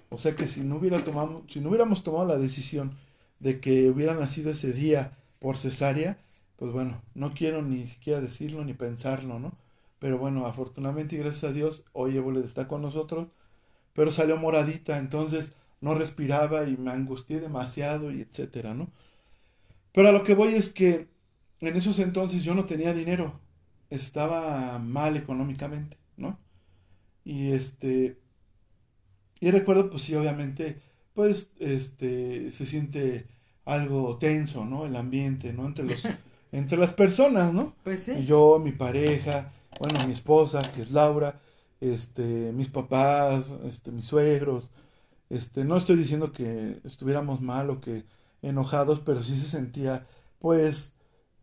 O sea que si no hubiera tomado, si no hubiéramos tomado la decisión de que hubiera nacido ese día por cesárea, pues bueno, no quiero ni siquiera decirlo ni pensarlo, ¿no? Pero bueno, afortunadamente y gracias a Dios, hoy Évole está con nosotros, pero salió moradita, entonces no respiraba y me angustié demasiado y etcétera, ¿no? Pero a lo que voy es que en esos entonces yo no tenía dinero, estaba mal económicamente, ¿no? Y este, y recuerdo, pues sí, obviamente, pues, este, se siente algo tenso, ¿no? El ambiente, ¿no? Entre los, entre las personas, ¿no? Pues sí. Yo, mi pareja, bueno, mi esposa, que es Laura, este, mis papás, este, mis suegros, este, no estoy diciendo que estuviéramos mal o que enojados, pero sí se sentía, pues,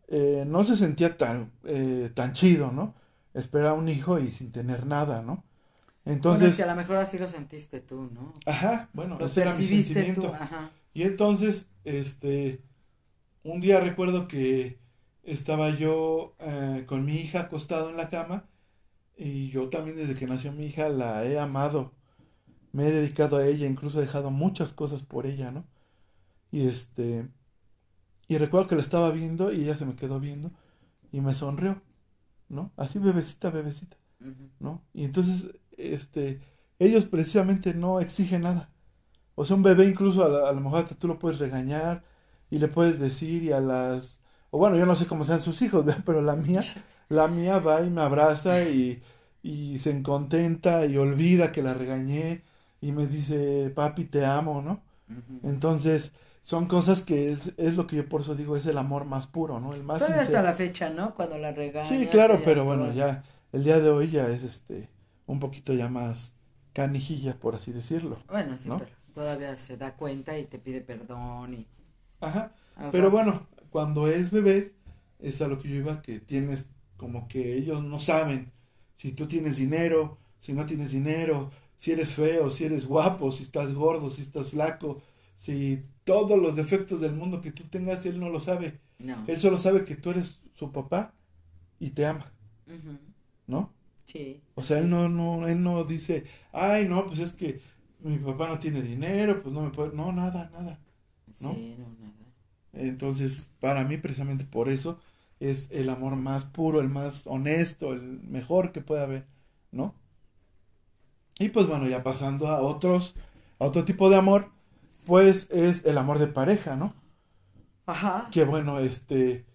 eh, no se sentía tan, eh, tan chido, ¿no? Esperar un hijo y sin tener nada, ¿no? Entonces, bueno, es que a lo mejor así lo sentiste tú, ¿no? Ajá, bueno, lo ese era mi sentimiento. Tú, ajá. Y entonces, este, un día recuerdo que estaba yo eh, con mi hija acostado en la cama y yo también desde que nació mi hija la he amado, me he dedicado a ella, incluso he dejado muchas cosas por ella, ¿no? Y este, y recuerdo que la estaba viendo y ella se me quedó viendo y me sonrió, ¿no? Así bebecita, bebecita, ¿no? Y entonces, este, ellos precisamente no exigen nada. O sea, un bebé incluso a, lo mejor tú lo puedes regañar y le puedes decir y a las... O bueno, yo no sé cómo sean sus hijos, pero la mía, la mía va y me abraza y, y se contenta y olvida que la regañé y me dice, papi, te amo, ¿no? Entonces, son cosas que es, es, lo que yo por eso digo, es el amor más puro, ¿no? El más Todavía hasta la fecha, ¿no? Cuando la regañas. Sí, claro, pero bueno, ya el día de hoy ya es este un poquito ya más canijilla, por así decirlo. Bueno, sí, pero todavía se da cuenta y te pide perdón y... Ajá, pero bueno, cuando es bebé, es a lo que yo iba, que tienes como que ellos no saben si tú tienes dinero, si no tienes dinero, si eres feo, si eres guapo, si estás gordo, si estás flaco, si todos los defectos del mundo que tú tengas, él no lo sabe. No. Él solo sabe que tú eres su papá y te ama. ¿No? Sí. O sea, él no, no, él no dice, ay, no, pues es que mi papá no tiene dinero, pues no me puede, no, nada, nada. ¿no? Sí, no, nada. Entonces, para mí, precisamente por eso, es el amor más puro, el más honesto, el mejor que puede haber, ¿no? Y pues bueno, ya pasando a otros, a otro tipo de amor, pues es el amor de pareja, ¿no? Ajá. Que bueno, este,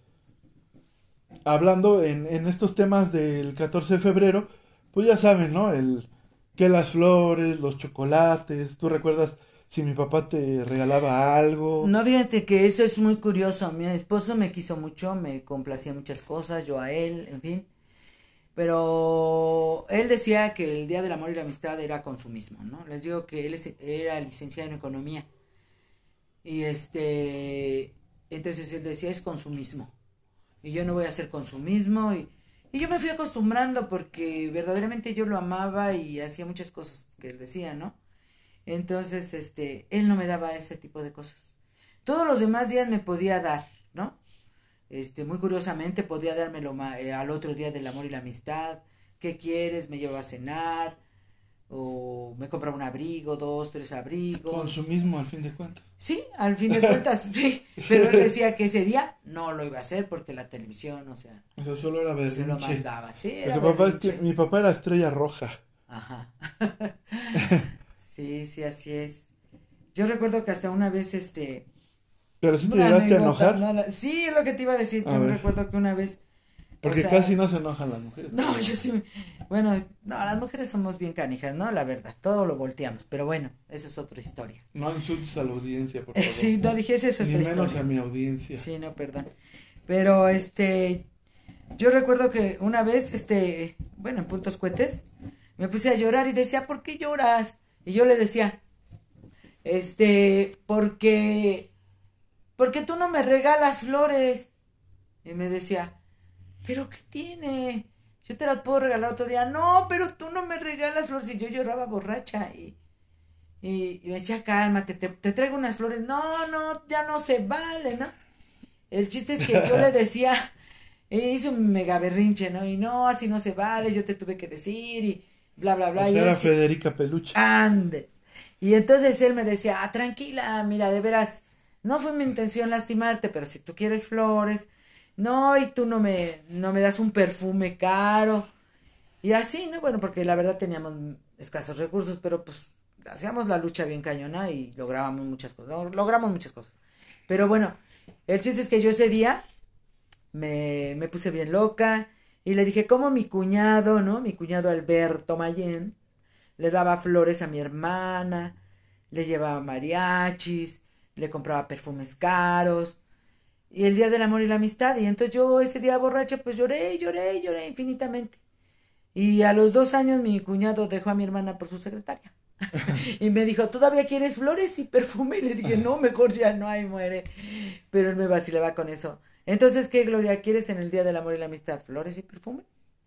hablando en, en estos temas del 14 de febrero, pues ya saben, ¿no? El, que las flores, los chocolates, ¿tú recuerdas si mi papá te regalaba algo? No, fíjate que eso es muy curioso. Mi esposo me quiso mucho, me complacía muchas cosas, yo a él, en fin. Pero él decía que el Día del Amor y la Amistad era consumismo, ¿no? Les digo que él era licenciado en economía. Y este, entonces él decía es consumismo. Y yo no voy a hacer consumismo y y yo me fui acostumbrando porque verdaderamente yo lo amaba y hacía muchas cosas que él decía, ¿no? Entonces, este, él no me daba ese tipo de cosas. Todos los demás días me podía dar, ¿no? Este, muy curiosamente podía dármelo eh, al otro día del amor y la amistad. ¿Qué quieres? Me llevaba a cenar o me compraba un abrigo, dos, tres abrigos. Consumismo al fin de cuentas. Sí, al fin de cuentas, sí, pero él decía que ese día no lo iba a hacer porque la televisión, o sea. O sea, solo era berrinche. Se lo mandaba, sí, era papá, mi papá era estrella roja. Ajá. sí, sí, así es. Yo recuerdo que hasta una vez, este... Pero si te llegaste a enojar. sí, es lo que te iba a decir, que me recuerdo que una vez porque casi no se enojan las mujeres. No, yo sí. Bueno, no, las mujeres somos bien canijas, ¿no? La verdad, todo lo volteamos. Pero bueno, eso es otra historia. No insultes a la audiencia, por favor. sí, no dijese eso. Ni menos a mi audiencia. Sí, no, perdón. Pero este. Yo recuerdo que una vez, este. Bueno, en puntos cohetes, me puse a llorar y decía, ¿por qué lloras? Y yo le decía, este, porque. Porque tú no me regalas flores. Y me decía, ¿pero qué tiene? Yo te las puedo regalar otro día. No, pero tú no me regalas flores. Y yo lloraba borracha y, y, me decía, cálmate, te, te, traigo unas flores. No, no, ya no se vale, ¿no? El chiste es que yo le decía, hice un mega berrinche, ¿no? Y no, así no se vale, yo te tuve que decir y bla, bla, bla. O y sea, era sí- Federica Peluche. Ande. Y entonces él me decía, ah, tranquila, mira, de veras, no fue mi intención lastimarte, pero si tú quieres flores, no, y tú no me, no me das un perfume caro. Y así, ¿no? Bueno, porque la verdad teníamos escasos recursos, pero pues hacíamos la lucha bien cañona y lográbamos muchas cosas, log- logramos muchas cosas. Pero bueno, el chiste es que yo ese día me, me puse bien loca y le dije, como mi cuñado, ¿no? Mi cuñado Alberto Mayen, le daba flores a mi hermana, le llevaba mariachis, le compraba perfumes caros. Y el día del amor y la amistad. Y entonces yo ese día borracha, pues lloré, lloré, lloré infinitamente. Y a los dos años mi cuñado dejó a mi hermana por su secretaria. y me dijo, ¿todavía quieres flores y perfume? Y le dije, no, mejor ya no hay, muere. Pero él me vacilaba con eso. Entonces, ¿qué, Gloria? ¿Quieres en el Día del Amor y la Amistad flores y perfume?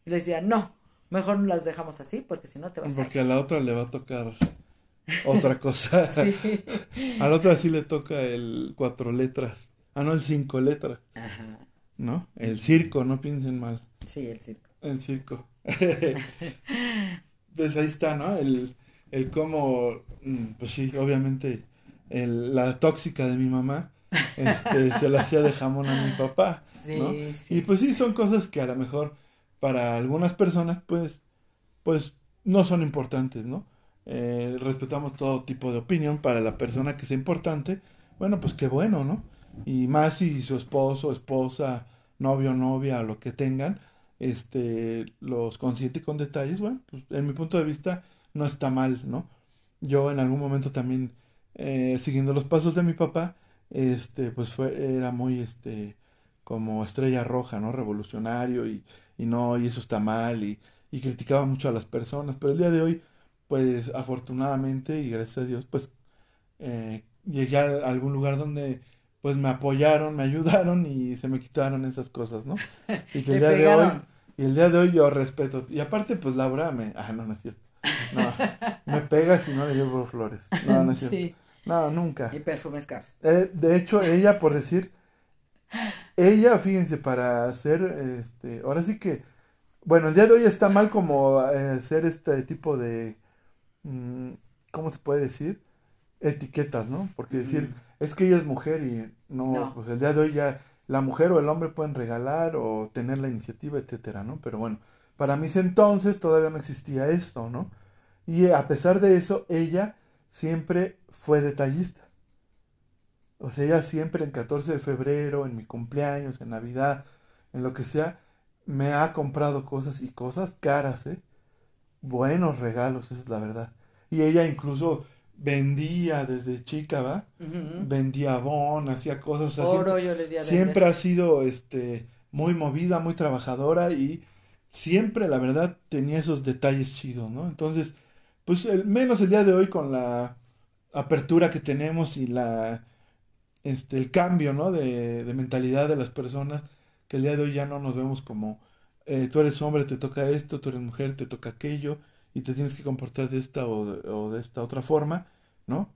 Y le decía, no, mejor no las dejamos así porque si no te vas a... Porque a la otra le va a tocar otra cosa. Sí. A la otra sí le toca el cuatro letras. Ah, no, el cinco letras, Ajá, ¿no? El circo, no piensen mal. sí, el circo. El circo. pues ahí está, ¿no? El, el cómo, mm, pues sí, obviamente, el, la tóxica de mi mamá, este, se la hacía de jamón a mi papá, Sí, ¿no? sí. Y pues sí, son cosas que a lo mejor para algunas personas, pues, pues no son importantes, ¿no? Eh, respetamos todo tipo de opinión para la persona que sea importante, bueno, pues qué bueno, ¿no? Y más si su esposo, esposa, novio, novia, o lo que tengan, este, los consiente con detalles, bueno, pues en mi punto de vista no está mal, ¿no? Yo en algún momento también, eh, siguiendo los pasos de mi papá, este, pues fue, era muy, este, como estrella roja, ¿no? Revolucionario y, y no, y eso está mal y, y criticaba mucho a las personas, pero el día de hoy, pues afortunadamente y gracias a Dios, pues eh, llegué a algún lugar donde pues me apoyaron, me ayudaron y se me quitaron esas cosas, ¿no? Y que el día de hoy, y el día de hoy yo respeto. Y aparte, pues Laura me, ah, no, no es cierto. No, me pega si no le llevo flores. No, no es cierto. Sí, No, nunca. y perfumes caros. Eh, de hecho, ella, por decir, ella, fíjense, para hacer, este, ahora sí que, bueno, el día de hoy está mal como eh, hacer este tipo de, mm, ¿cómo se puede decir? Etiquetas, ¿no? Porque decir, es que ella es mujer y no, No. pues el día de hoy ya la mujer o el hombre pueden regalar o tener la iniciativa, etcétera, ¿no? Pero bueno, para mis entonces todavía no existía esto, ¿no? Y a pesar de eso, ella siempre fue detallista. O sea, ella siempre en 14 de febrero, en mi cumpleaños, en Navidad, en lo que sea, me ha comprado cosas y cosas caras, ¿eh? Buenos regalos, esa es la verdad. Y ella incluso vendía desde chica, ¿va? Ujú. Vendía bon, hacía cosas, o sea, Oro siempre, yo le di a siempre ha sido este muy movida, muy trabajadora y siempre, la verdad, tenía esos detalles chidos, ¿no? Entonces, pues el, menos el día de hoy con la apertura que tenemos y la este el cambio, ¿no? De, de mentalidad de las personas, que el día de hoy ya no nos vemos como eh, tú eres hombre, te toca esto, tú eres mujer, te toca aquello, y te tienes que comportar de esta o de, o de esta otra forma, ¿no?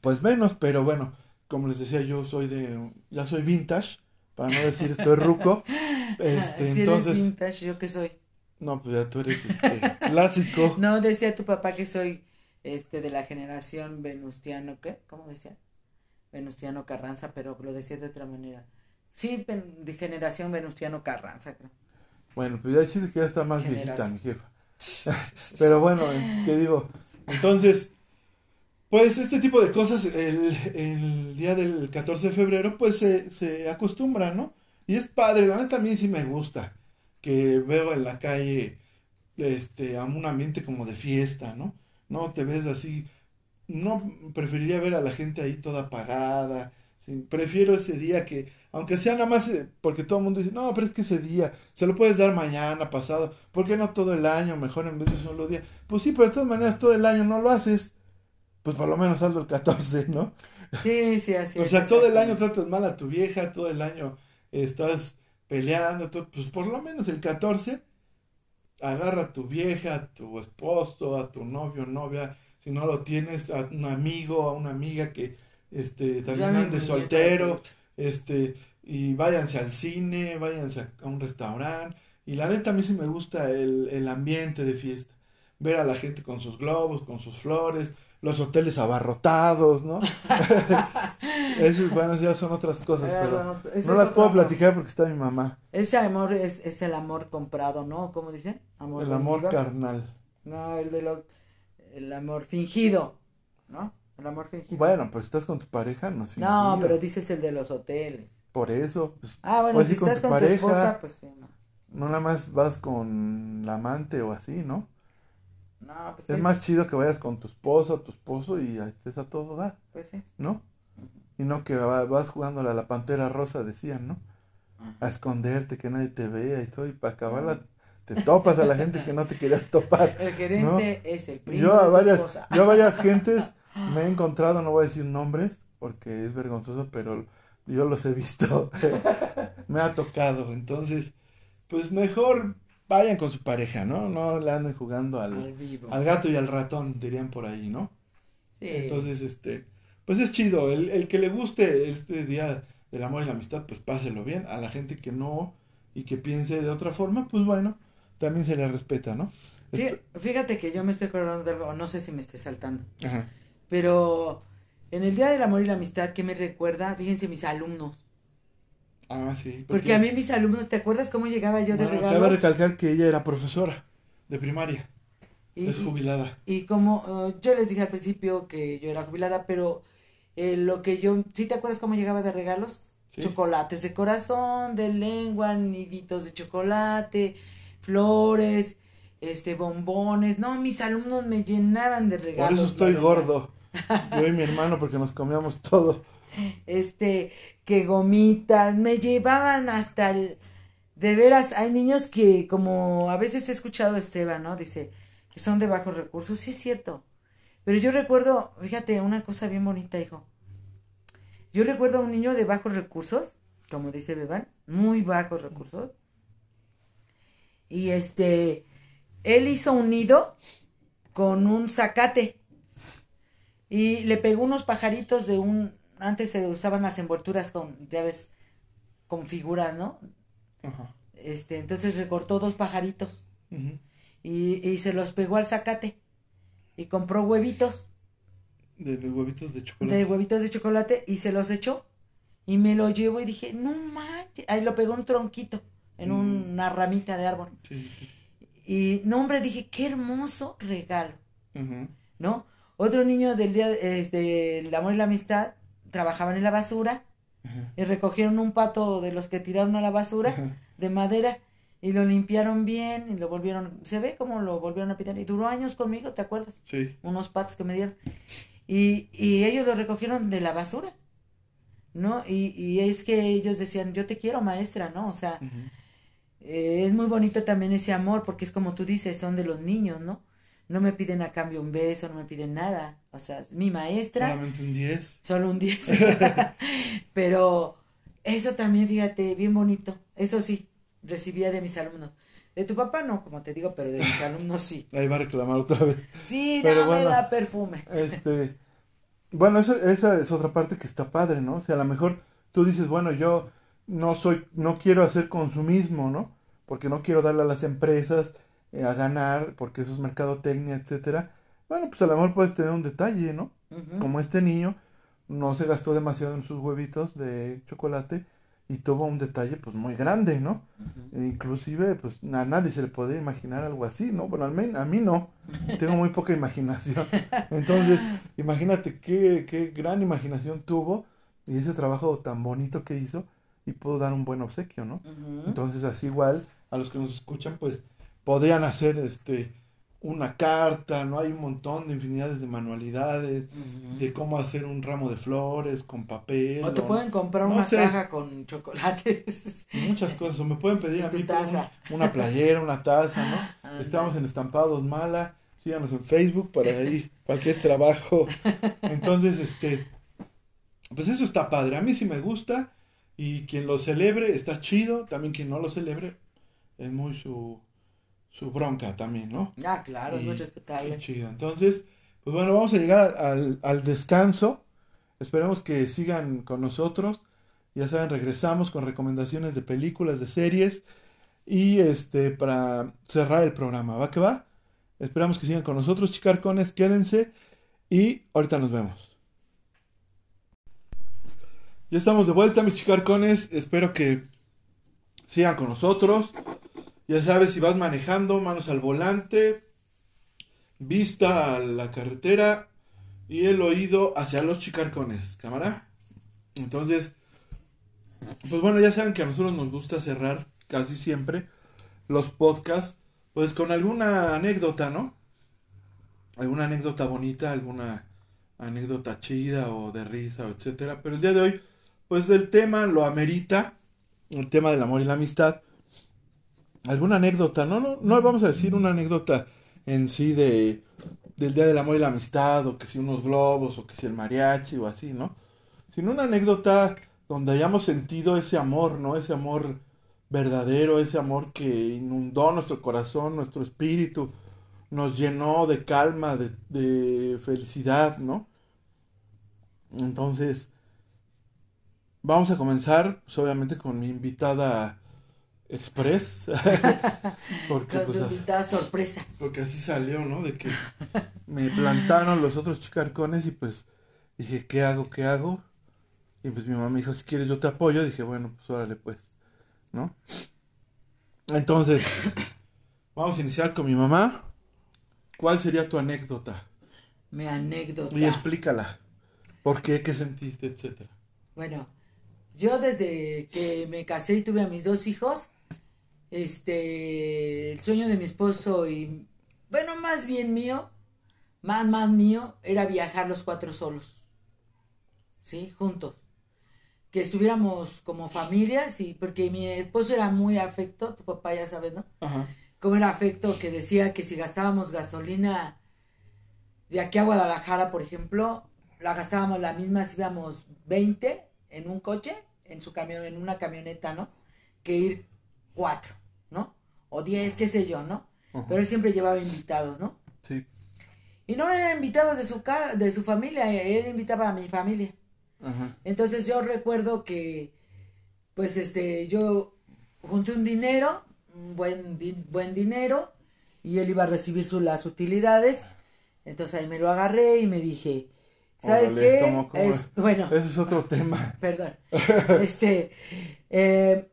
Pues menos, pero bueno, como les decía, yo soy de, ya soy vintage, para no decir estoy ruco, este, si entonces, eres vintage, ¿yo qué soy? No, pues ya tú eres este, clásico, No, decía tu papá que soy este de la generación venustiano, ¿qué? ¿Cómo decía? Venustiano Carranza, pero lo decía de otra manera. Sí, de generación Venustiano Carranza, creo. bueno, pues ya que ya está más viejita Generación. mi jefa, pero bueno, ¿qué digo? Entonces, pues este tipo de cosas, el, el día del 14 de febrero, pues se, se acostumbra, ¿no? Y es padre, la neta mí sí me gusta, que veo en la calle, este, a un ambiente como de fiesta, ¿no? No te ves así, no preferiría ver a la gente ahí toda apagada, sí, prefiero ese día que, aunque sea nada más, eh, porque todo el mundo dice, no, pero es que ese día, se lo puedes dar mañana, pasado, ¿por qué no todo el año, mejor en vez de solo día? Pues sí, pero de todas maneras todo el año no lo haces, pues por lo menos hazlo el 14, ¿no? Sí, sí, así O es, sea, todo el año tratas mal a tu vieja, todo el año estás peleando, todo, pues por lo menos el 14, agarra a tu vieja, a tu esposo, a tu novio, novia, si no lo tienes, a un amigo, a una amiga que este, también ande soltero, este, y váyanse al cine, váyanse a, a un restaurante, y la neta a mí sí me gusta el, el ambiente de fiesta, ver a la gente con sus globos, con sus flores, los hoteles abarrotados, ¿no? Eso, bueno, ya son otras cosas, Eh, pero bueno, no las puedo amor. platicar porque está mi mamá. Ese amor es, es el amor comprado, ¿no? ¿Cómo dicen? Amor El amor vendido. carnal. No, el de lo, el amor fingido, ¿no? El amor fingido. Bueno, pues estás con tu pareja, no es No, fingido. pero dices el de los hoteles. Por eso, pues, Ah, bueno, Pues si sí, con estás tu con pareja. tu esposa, pues sí, no. no nada más vas con la amante o así, ¿no? No, pues Es sí, más chido que vayas con tu esposa o tu esposo y ahí estés a todo dar, pues sí. ¿no? Y no que va- vas jugándole a la pantera rosa, decían, ¿no? A esconderte, que nadie te vea y todo, y para acabarla te topas a la gente que no te querías topar. El gerente es el primo Yo de a varias, esposa. yo a varias gentes me he encontrado, no voy a decir nombres porque es vergonzoso, pero yo los he visto, me ha tocado, entonces, pues mejor vayan con su pareja, ¿no? No le anden jugando Al al, vivo. al gato y al ratón, dirían por ahí, ¿no? Sí. Entonces, este, pues es chido, el, el que le guste este día del amor y la amistad, pues páselo bien, a la gente que no y que piense de otra forma, pues bueno, también se le respeta, ¿no? Esto- Fíjate que yo me estoy acordando de algo, no sé si me esté saltando, Ajá. pero en el Día del Amor y la Amistad, ¿qué me recuerda? Fíjense mis alumnos. Ah, sí. Porque a mí mis alumnos, ¿te acuerdas cómo llegaba yo de Bueno, regalos? cabe recalcar que ella era profesora de primaria, Y, es jubilada. y como eh, yo les dije al principio que yo era jubilada, pero eh, lo que yo, ¿sí te acuerdas cómo llegaba de regalos? Sí. Chocolates de corazón, de lengua, niditos de chocolate, flores, este, bombones. No, mis alumnos me llenaban de Por regalos. eso estoy gordo. Yo y mi hermano, porque nos comíamos todo. Este, que gomitas, me llevaban hasta el, de veras, hay niños que, como a veces he escuchado a Esteban, ¿no? Dice, que son de bajos recursos, sí es cierto, pero yo recuerdo, fíjate, una cosa bien bonita, hijo, yo recuerdo a un niño de bajos recursos, como dice Beban, muy bajos recursos, y este, él hizo un nido con un zacate, y le pegó unos pajaritos de un, antes se usaban las envolturas con, ya ves, con figuras, ¿no? Ajá. Este, entonces recortó dos pajaritos y, y se los pegó al zacate y compró huevitos, De los huevitos de chocolate. de huevitos de chocolate y se los echó y me lo llevo y dije, no manches, ahí lo pegó un tronquito, en Mm. una ramita de árbol. Sí, sí. Y no, hombre, dije, qué hermoso regalo, Ujú. ¿no? Otro niño del día este, del amor y la amistad trabajaban en la basura Ajá. y recogieron un pato de los que tiraron a la basura Ajá. de madera y lo limpiaron bien y lo volvieron, se ve como lo volvieron a pintar y duró años conmigo, ¿te acuerdas? Sí. Unos patos que me dieron y, y ellos lo recogieron de la basura, ¿no? Y, y es que ellos decían, yo te quiero maestra, ¿no? O sea, eh, es muy bonito también ese amor porque es como tú dices, son de los niños, ¿no? No me piden a cambio un beso, no me piden nada, o sea, mi maestra Solamente un 10. solo un 10. Pero eso también, fíjate, bien bonito. Eso sí, recibía de mis alumnos. De tu papá no, como te digo, pero de mis alumnos sí. Ahí va a reclamar otra vez. Sí, Pero no bueno. me da perfume. Este, bueno, eso- esa es otra parte que está padre, ¿no? O sea, a lo mejor tú dices, bueno, yo no soy, no quiero hacer consumismo, ¿no? Porque no quiero darle a las empresas eh, a ganar, porque eso es mercadotecnia, etcétera. Bueno, pues a lo mejor puedes tener un detalle, ¿no? Como este niño no se gastó demasiado en sus huevitos de chocolate y tuvo un detalle pues muy grande, ¿no? E inclusive pues a nadie se le podía imaginar algo así, ¿no? Bueno, al menos a mí no, tengo muy poca imaginación. Entonces, imagínate qué, qué gran imaginación tuvo y ese trabajo tan bonito que hizo y pudo dar un buen obsequio, ¿no? Entonces, así igual, a los que nos escuchan, pues podrían hacer este una carta, ¿no? Hay un montón de infinidades de manualidades, de cómo hacer un ramo de flores con papel. O te o pueden comprar no una sé. caja con chocolates. muchas cosas. O me pueden pedir a Tu mí taza. una, una playera, una taza, ¿no? Estamos en Estampados Mala. Síganos en Facebook para ahí cualquier trabajo. Entonces, este, pues eso está padre. A mí sí me gusta. Y quien lo celebre está chido. También quien no lo celebre es muy su, su bronca también, ¿no? Ah, claro, es muy Qué respetable. chido. Entonces, pues bueno, vamos a llegar al, al descanso. Esperemos que sigan con nosotros. Ya saben, regresamos con recomendaciones de películas, de series. Y este, para cerrar el programa, ¿va que va? Esperamos que sigan con nosotros, chicarcones, quédense y ahorita nos vemos. Ya estamos de vuelta, mis chicarcones. Espero que sigan con nosotros. Ya sabes, si vas manejando, manos al volante, vista a la carretera y el oído hacia los chicarcones. ¿Cámara? Entonces, pues bueno, ya saben que a nosotros nos gusta cerrar casi siempre los podcasts, pues con alguna anécdota, ¿no? Alguna anécdota bonita, alguna anécdota chida o de risa, etcétera. Pero el día de hoy, pues el tema lo amerita, el tema del amor y la amistad. Alguna anécdota, no, no, no vamos a decir una anécdota en sí de del Día del Amor y la Amistad, o que si unos globos, o que si el mariachi, o así, ¿no? Sino una anécdota donde hayamos sentido ese amor, ¿no? Ese amor verdadero, ese amor que inundó nuestro corazón, nuestro espíritu, nos llenó de calma, de, de felicidad, ¿no? Entonces, vamos a comenzar, pues, obviamente, con mi invitada express. porque, pues, invitada sorpresa. Porque así salió, ¿no? De que me plantaron los otros chicarcones y pues dije, ¿qué hago? ¿Qué hago? Y pues mi mamá me dijo, si quieres yo te apoyo. Dije, bueno, pues órale pues, ¿no? Entonces, vamos a iniciar con mi mamá. ¿Cuál sería tu anécdota? Mi anécdota. Y explícala. ¿Por qué? ¿Qué sentiste? Etcétera. Bueno, yo desde que me casé y tuve a mis dos hijos, este, el sueño de mi esposo y, bueno, más bien mío, más, más mío, era viajar los cuatro solos, ¿sí? Juntos. Que estuviéramos como familias, y porque mi esposo era muy afecto, tu papá ya sabes, ¿no? Ajá. Como era afecto que decía que si gastábamos gasolina de aquí a Guadalajara, por ejemplo, la gastábamos la misma si íbamos 20 en un coche, en su camión, en una camioneta, ¿no? Que ir cuatro. ¿No? O diez, qué sé yo, ¿no? Pero él siempre llevaba invitados, ¿no? Sí. Y no eran invitados de su, de su familia, él invitaba a mi familia. Entonces yo recuerdo que, pues, este, yo junté un dinero, un buen, buen dinero, y él iba a recibir su, las utilidades. Entonces ahí me lo agarré y me dije, ¿sabes qué? bueno. Ese es otro tema. Perdón. este, eh,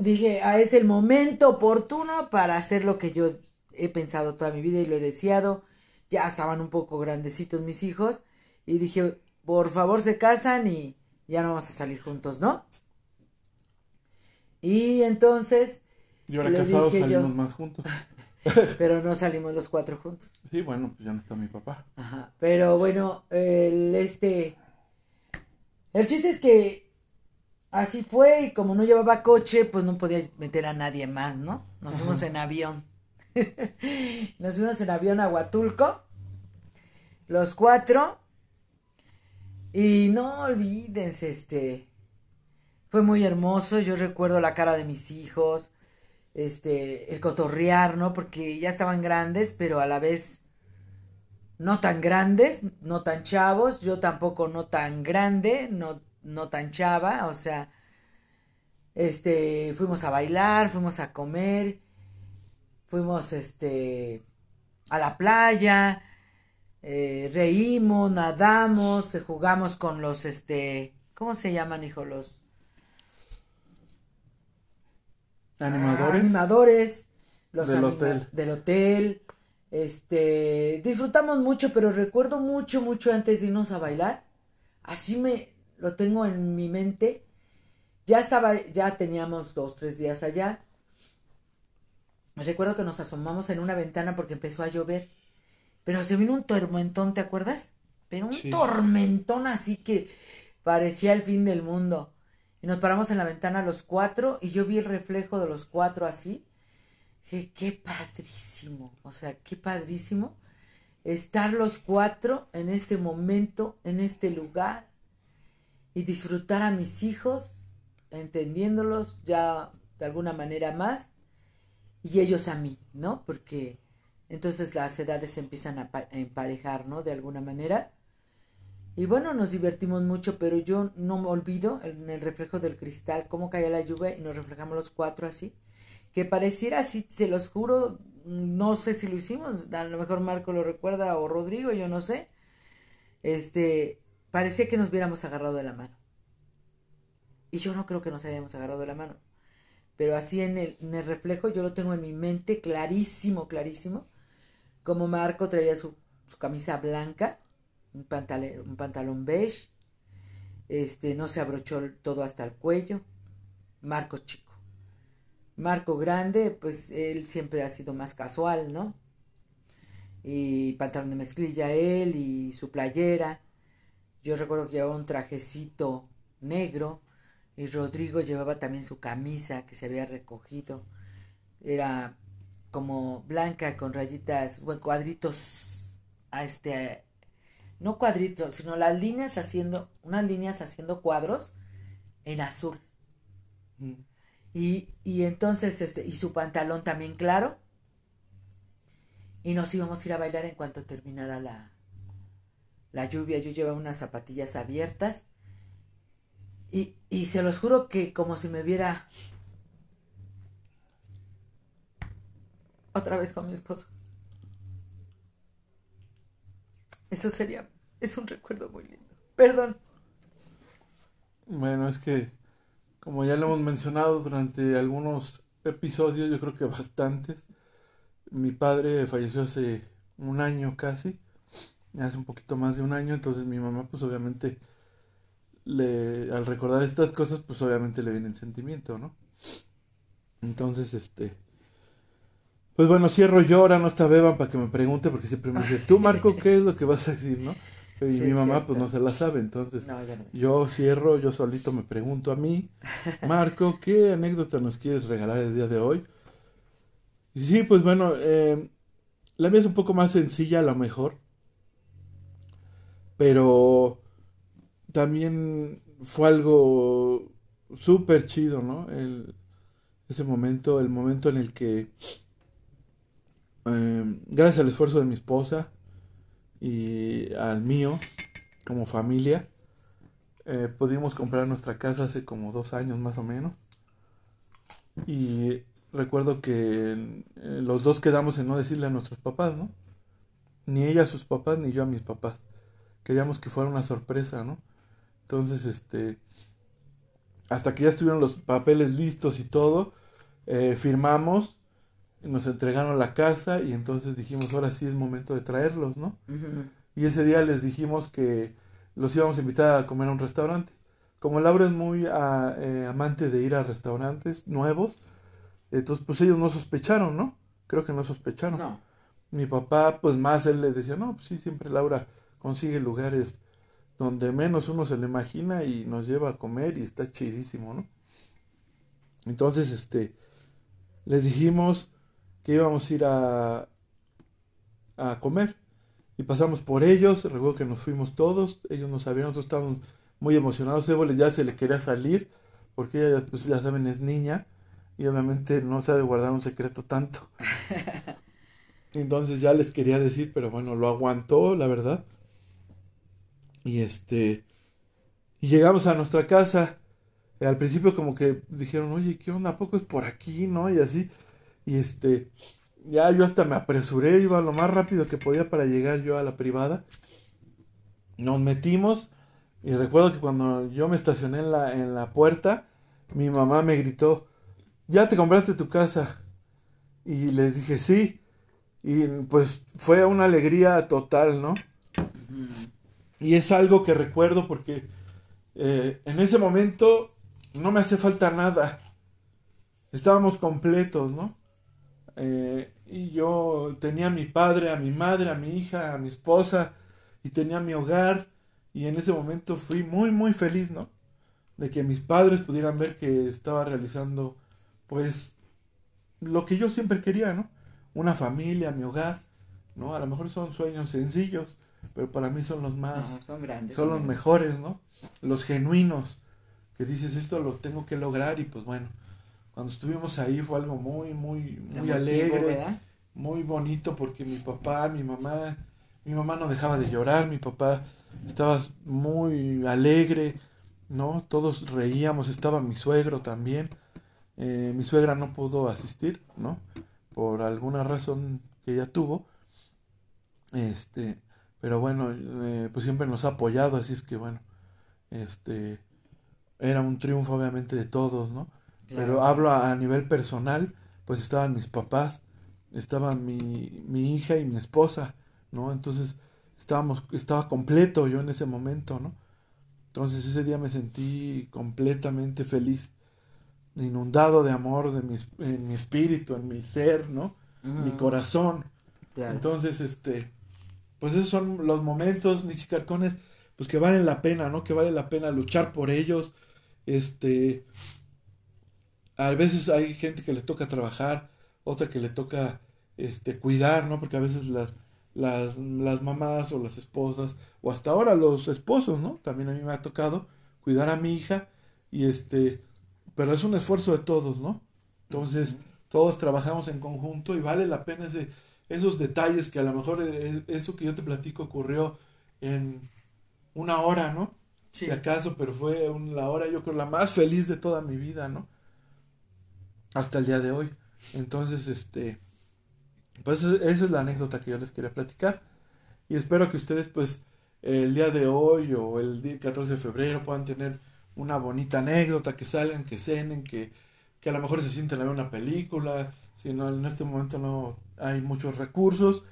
dije, ah, es el momento oportuno para hacer lo que yo he pensado toda mi vida y lo he deseado. Ya estaban un poco grandecitos mis hijos y dije, por favor se casan y ya no vamos a salir juntos, ¿no? Y entonces... Y ahora casados salimos más juntos. pero no salimos los cuatro juntos. Sí, bueno, pues ya no está mi papá. Ajá, pero bueno, el este... El chiste es que Así fue, y como no llevaba coche, pues no podía meter a nadie más, ¿no? Nos fuimos en avión. Nos fuimos en avión a Huatulco, los cuatro. Y no olvídense, este. Fue muy hermoso. Yo recuerdo la cara de mis hijos, este, el cotorrear, ¿no? Porque ya estaban grandes, pero a la vez no tan grandes, no tan chavos. Yo tampoco no tan grande, no no tan chava, o sea, este, fuimos a bailar, fuimos a comer, fuimos, este, a la playa, eh, reímos, nadamos, eh, jugamos con los, este, ¿cómo se llaman, hijo? Los animadores. animadores, los del hotel. Del hotel. Este, disfrutamos mucho, pero recuerdo mucho, mucho antes de irnos a bailar. Así me, lo tengo en mi mente. Ya estaba, ya teníamos dos, tres días allá. Recuerdo que nos asomamos en una ventana porque empezó a llover. Pero se vino un tormentón, ¿te acuerdas? Pero un tormentón así que parecía el fin del mundo. Y nos paramos en la ventana los cuatro y yo vi el reflejo de los cuatro así. Dije, qué padrísimo. O sea, qué padrísimo estar los cuatro en este momento, en este lugar y disfrutar a mis hijos, entendiéndolos ya de alguna manera más, y ellos a mí, ¿no? Porque entonces las edades se empiezan a emparejar, ¿no? De alguna manera. Y bueno, nos divertimos mucho, pero yo no me olvido en el reflejo del cristal cómo caía la lluvia y nos reflejamos los cuatro así. Que pareciera así, se los juro, no sé si lo hicimos, a lo mejor Marco lo recuerda o Rodrigo, yo no sé. Este, parecía que nos hubiéramos agarrado de la mano. Y yo no creo que nos hayamos agarrado de la mano. Pero así en el, en el reflejo yo lo tengo en mi mente clarísimo, clarísimo. Como Marco traía su, su camisa blanca, un pantalón, un pantalón beige, este, no se abrochó todo hasta el cuello. Marco chico. Marco grande, pues él siempre ha sido más casual, ¿no? Y pantalón de mezclilla él y su playera. Yo recuerdo que llevaba un trajecito negro y Rodrigo llevaba también su camisa que se había recogido. Era como blanca con rayitas, bueno, cuadritos a este no cuadritos, sino las líneas haciendo, unas líneas haciendo cuadros en azul. Mm. Y, y entonces, este, y su pantalón también claro. Y nos íbamos a ir a bailar en cuanto terminara la, la lluvia. Yo llevaba unas zapatillas abiertas. Y, y se los juro que como si me viera otra vez con mi esposo. Eso sería, es un recuerdo muy lindo. Perdón. Bueno, es que, como ya lo hemos mencionado durante algunos episodios, yo creo que bastantes, mi padre falleció hace un año casi, hace un poquito más de un año, entonces mi mamá pues obviamente le, al recordar estas cosas pues obviamente le viene el sentimiento, ¿no? Entonces, este, pues bueno, cierro yo, ahora no está Beban para que me pregunte, porque siempre me dice, tú Marco, ¿qué es lo que vas a decir, no? Y Sí, mi mamá pues no se la sabe, entonces No, ya no. yo cierro, yo solito me pregunto a mí, Marco, ¿qué anécdota nos quieres regalar el día de hoy? Y sí, pues bueno, eh, la mía es un poco más sencilla a lo mejor, pero también fue algo súper chido, ¿no? El, ese momento, el momento en el que, eh, gracias al esfuerzo de mi esposa y al mío, como familia, eh, pudimos comprar nuestra casa hace como dos años más o menos. Y recuerdo que eh, los dos quedamos en no decirle a nuestros papás, ¿no? Ni ella a sus papás, ni yo a mis papás. Queríamos que fuera una sorpresa, ¿no? Entonces, este, hasta que ya estuvieron los papeles listos y todo, eh, firmamos, nos entregaron la casa y entonces dijimos, ahora sí es momento de traerlos, ¿no? Y ese día les dijimos que los íbamos a invitar a comer a un restaurante. Como Laura es muy ah, eh, amante de ir a restaurantes nuevos, entonces pues ellos no sospecharon, ¿no? Creo que no sospecharon. No. Mi papá, pues más él le decía, no, pues sí, siempre Laura consigue lugares donde menos uno se le imagina y nos lleva a comer y está chidísimo, ¿no? Entonces, este, les dijimos que íbamos a ir a, a comer y pasamos por ellos, recuerdo que nos fuimos todos, ellos no sabían, nosotros estábamos muy emocionados, Evo le- ya se le quería salir, porque ella, pues ya saben, es niña y obviamente no sabe guardar un secreto tanto. Entonces ya les quería decir, pero bueno, lo aguantó, la verdad. Y este, y llegamos a nuestra casa. Al principio como que dijeron, oye, ¿qué onda? ¿A poco es por aquí, no? Y así. Y este, ya yo hasta me apresuré, iba lo más rápido que podía para llegar yo a la privada. Nos metimos y recuerdo que cuando yo me estacioné en la, en la puerta, mi mamá me gritó, ¿ya te compraste tu casa? Y les dije, sí. Y pues fue una alegría total, ¿no? Y es algo que recuerdo porque eh, en ese momento no me hace falta nada. Estábamos completos, ¿no? Eh, y yo tenía a mi padre, a mi madre, a mi hija, a mi esposa y tenía mi hogar. Y en ese momento fui muy, muy feliz, ¿no? De que mis padres pudieran ver que estaba realizando, pues, lo que yo siempre quería, ¿no? Una familia, mi hogar, ¿no? A lo mejor son sueños sencillos, pero para mí son los No, más, son grandes. son los grandes. mejores, ¿no? Los genuinos, que dices, esto lo tengo que lograr y pues bueno, cuando estuvimos ahí fue algo muy, muy, muy alegre, ¿verdad? muy bonito porque mi papá, mi mamá, mi mamá no dejaba de llorar, mi papá estaba muy alegre, ¿no? Todos reíamos, estaba mi suegro también, eh, mi suegra no pudo asistir, ¿no? por alguna razón que ella tuvo. Este, pero bueno, eh, pues siempre nos ha apoyado, así es que bueno, este, era un triunfo obviamente de todos, ¿no? Pero hablo a, nivel personal, pues estaban mis papás, estaba mi, mi hija y mi esposa, ¿no? Entonces estábamos, estaba completo yo en ese momento, ¿no? Entonces ese día me sentí completamente feliz, inundado de amor de mi, en mi espíritu, en mi ser, ¿no? Mi corazón. Entonces, este, pues esos son los momentos, mis chicarcones, pues que valen la pena, ¿no? Que vale la pena luchar por ellos. Este, a veces hay gente que le toca trabajar, otra que le toca, este, cuidar, ¿no? Porque a veces las, las, las mamás o las esposas, o hasta ahora los esposos, ¿no? También a mí me ha tocado cuidar a mi hija y este, pero es un esfuerzo de todos, ¿no? Entonces, todos trabajamos en conjunto y vale la pena ese esos detalles que a lo mejor eh, eso que yo te platico ocurrió en una hora, ¿no? Si acaso, pero fue la hora yo creo la más feliz de toda mi vida, ¿no? Hasta el día de hoy. Entonces, este, pues esa es la anécdota que yo les quería platicar. Y espero que ustedes, pues, el día de hoy o el día 14 de febrero puedan tener una bonita anécdota, que salgan, que cenen, que, que a lo mejor se sienten a ver una película, si no, en este momento no hay muchos recursos,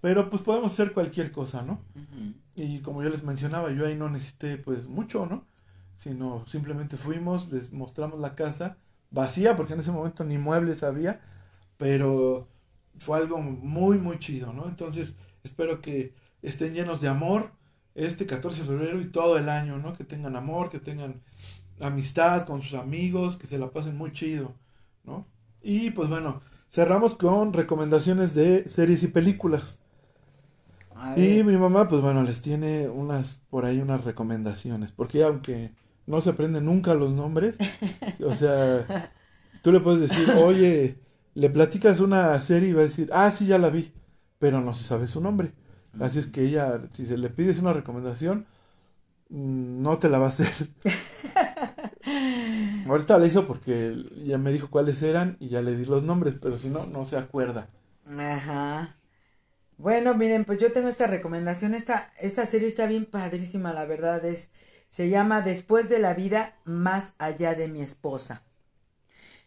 pero pues podemos hacer cualquier cosa, ¿no? Y como yo les mencionaba, yo ahí no necesité pues mucho, ¿no? Sino simplemente fuimos, les mostramos la casa vacía, porque en ese momento ni muebles había, pero fue algo muy, muy chido, ¿no? Entonces, espero que estén llenos de amor este 14 de febrero y todo el año, ¿no? Que tengan amor, que tengan amistad con sus amigos, que se la pasen muy chido, ¿no? Y pues bueno, cerramos con recomendaciones de series y películas. Y mi mamá, pues bueno, les tiene unas, por ahí unas recomendaciones, porque aunque no se aprenden nunca los nombres, o sea, tú le puedes decir, oye, le platicas una serie y va a decir, ah, sí, ya la vi, pero no se sabe su nombre. Así es que ella, si se le pides una recomendación, mm, no te la va a hacer. Ahorita la hizo porque ya me dijo cuáles eran y ya le di los nombres, pero si no, no se acuerda. Ajá. Bueno, miren, pues yo tengo esta recomendación. Esta, esta serie está bien padrísima, la verdad. Es, se llama Después de la vida, más allá de mi esposa.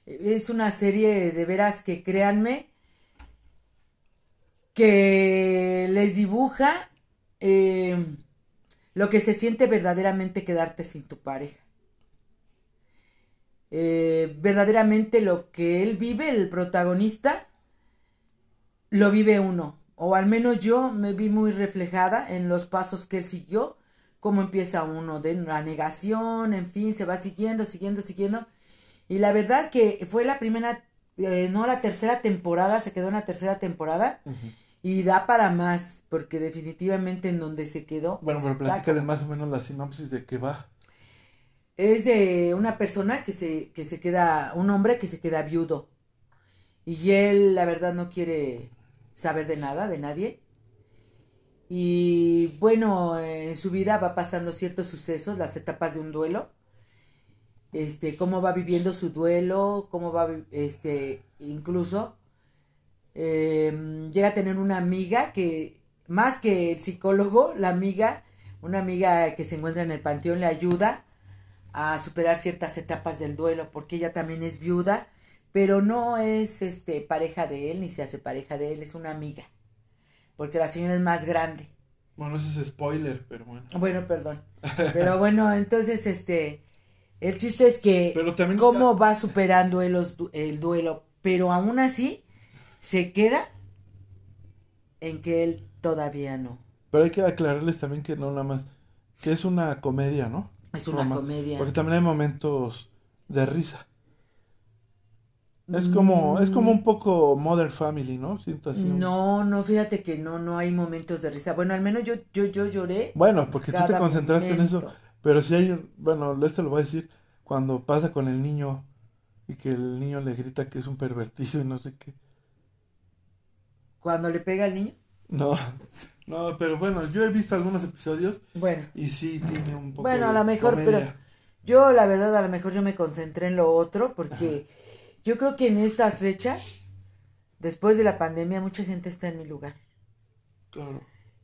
Es una serie de veras que créanme que les dibuja eh, lo que se siente verdaderamente quedarte sin tu pareja. Eh, verdaderamente lo que él vive, el protagonista, lo vive uno. O al menos yo me vi muy reflejada en los pasos que él siguió, cómo empieza uno de la negación, en fin, se va siguiendo, siguiendo, siguiendo. Y la verdad que fue la primera, eh, no la tercera temporada, se quedó en la tercera temporada. Y da para más, porque definitivamente en donde se quedó. Bueno, pero platícale más o menos la sinopsis de qué va es de una persona que se, que se queda, un hombre que se queda viudo. Y él, la verdad, no quiere saber de nada, de nadie. Y bueno, en su vida va pasando ciertos sucesos, las etapas de un duelo. Este, cómo va viviendo su duelo, cómo va, este, incluso em, llega a tener una amiga que, más que el psicólogo, la amiga, una amiga que se encuentra en el panteón le ayuda a superar ciertas etapas del duelo, porque ella también es viuda, pero no es este pareja de él, ni se hace pareja de él, es una amiga, porque la señora es más grande. Bueno, eso es spoiler, pero bueno. Bueno, perdón. Pero bueno, entonces, este, el chiste es que pero también cómo va superando el, el duelo, pero aún así se queda en que él todavía no. Pero hay que aclararles también que no nada más, que es una comedia, ¿no? Es una comedia. Porque también hay momentos de risa. Es como, es como un poco Mother Family, ¿no? Siento así. No, no, fíjate que no, no hay momentos de risa. Bueno, al menos yo, yo, yo lloré. Bueno, porque tú te concentraste en eso. Pero si hay, un, bueno, esto lo voy a decir, cuando pasa con el niño y que el niño le grita que es un pervertido y no sé qué. ¿Cuando le pega al niño? No, no, pero bueno, yo he visto algunos episodios. Bueno. Y sí tiene un poco Bueno, a lo mejor, pero yo la verdad a lo mejor yo me concentré en lo otro porque yo creo que en estas fechas después de la pandemia mucha gente está en mi lugar. Claro.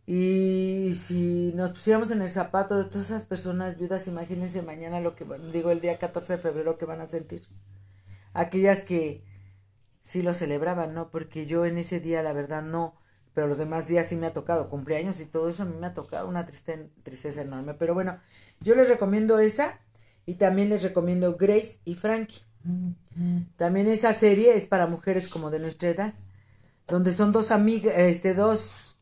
Y si nos pusiéramos en el zapato de todas esas personas viudas, imagínense mañana lo que, van- digo, el día 14 de febrero que van a sentir. Aquellas que sí lo celebraban, ¿no? Porque yo en ese día, la verdad, no. Pero los demás días sí me ha tocado, cumpleaños y todo eso a mí me ha tocado una triste, tristeza enorme. Pero bueno, yo les recomiendo esa y también les recomiendo Grace y Frankie. También esa serie es para mujeres como de nuestra edad, donde son dos amigas, este, dos